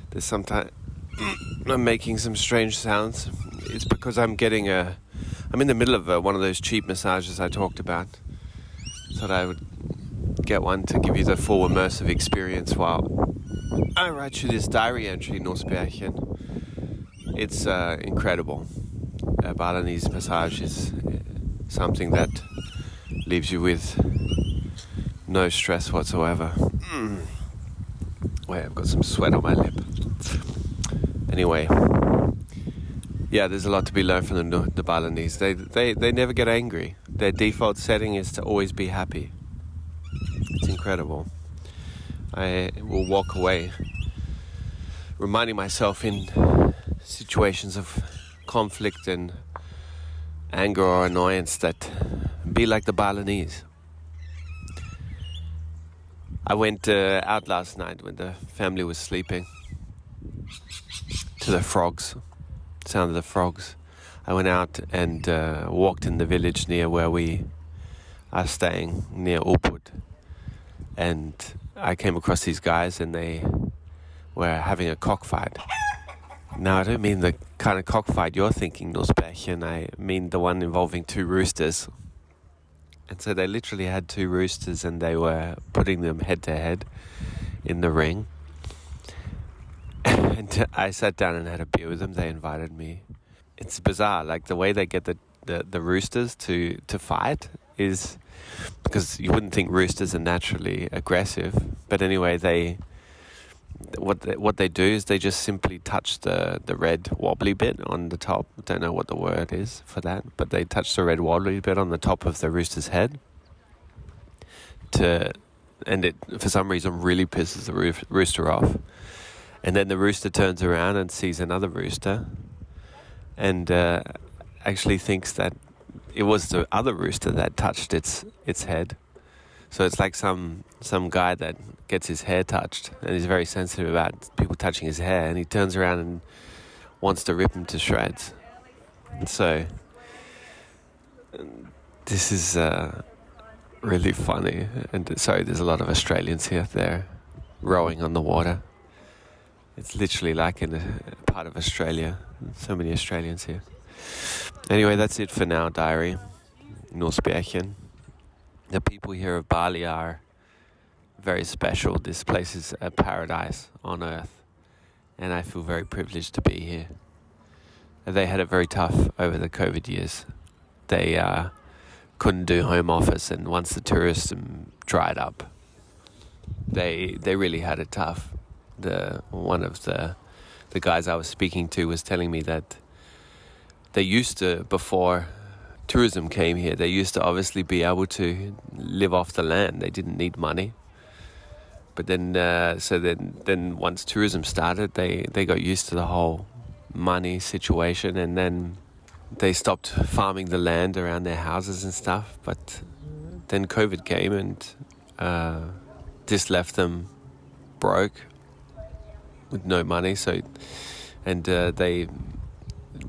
there's sometimes <clears throat> I'm making some strange sounds. It's because I'm getting a, I'm in the middle of a, one of those cheap massages I talked about. Thought I would get one to give you the full immersive experience while I write you this diary entry, Norsbärchen. It's uh, incredible. A Balinese massage is uh, something that leaves you with no stress whatsoever. Mm. Wait, I've got some sweat on my lip. Anyway, yeah, there's a lot to be learned from the, the Balinese. They, they, they never get angry. Their default setting is to always be happy. It's incredible. I will walk away reminding myself in situations of conflict and anger or annoyance that be like the Balinese. I went uh, out last night when the family was sleeping to the frogs, sound of the frogs. I went out and uh, walked in the village near where we are staying, near Ubud. And I came across these guys and they were having a cockfight. Now, I don't mean the kind of cockfight you're thinking, Norsbärchen. I mean the one involving two roosters. And so they literally had two roosters and they were putting them head to head in the ring. <laughs> And I sat down and had a beer with them. They invited me. It's bizarre, like the way they get the, the, the roosters to, to fight is because you wouldn't think roosters are naturally aggressive. But anyway, they what they, what they do is they just simply touch the, the red wobbly bit on the top. I don't know what the word is for that, but they touch the red wobbly bit on the top of the rooster's head. To and it for some reason really pisses the roof, rooster off. And then the rooster turns around and sees another rooster, and uh, actually thinks that it was the other rooster that touched its its head. So it's like some some guy that gets his hair touched and he's very sensitive about people touching his hair, and he turns around and wants to rip him to shreds. And so this is uh, really funny. And sorry, there's a lot of Australians here. They're rowing on the water. It's literally like in a part of Australia. So many Australians here. Anyway, that's it for now, diary. Norsbärchen. The people here of Bali are very special. This place is a paradise on earth, and I feel very privileged to be here. They had it very tough over the COVID years. They uh, couldn't do home office, and once the tourism dried up, they they really had it tough. The one of the the guys I was speaking to was telling me that they used to before tourism came here. They used to obviously be able to live off the land. They didn't need money. But then, uh, so then, then once tourism started, they, they got used to the whole money situation, and then they stopped farming the land around their houses and stuff. But then COVID came and uh, this left them broke with no money. So, and uh, they,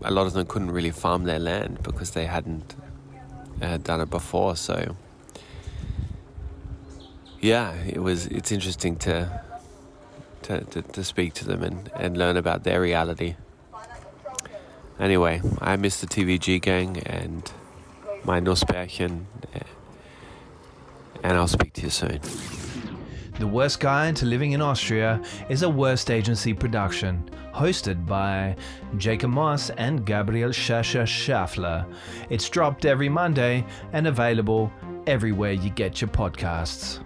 a lot of them couldn't really farm their land because they hadn't uh, done it before. So, yeah, it was. It's interesting to to, to, to speak to them and, and learn about their reality. Anyway, I miss the TVG gang and my Nussbärchen, and I'll speak to you soon. The Worst Guide to Living in Austria is a Worst Agency production, hosted by Jacob Moss and Gabriel Schascher Schaffler. It's dropped every Monday and available everywhere you get your podcasts.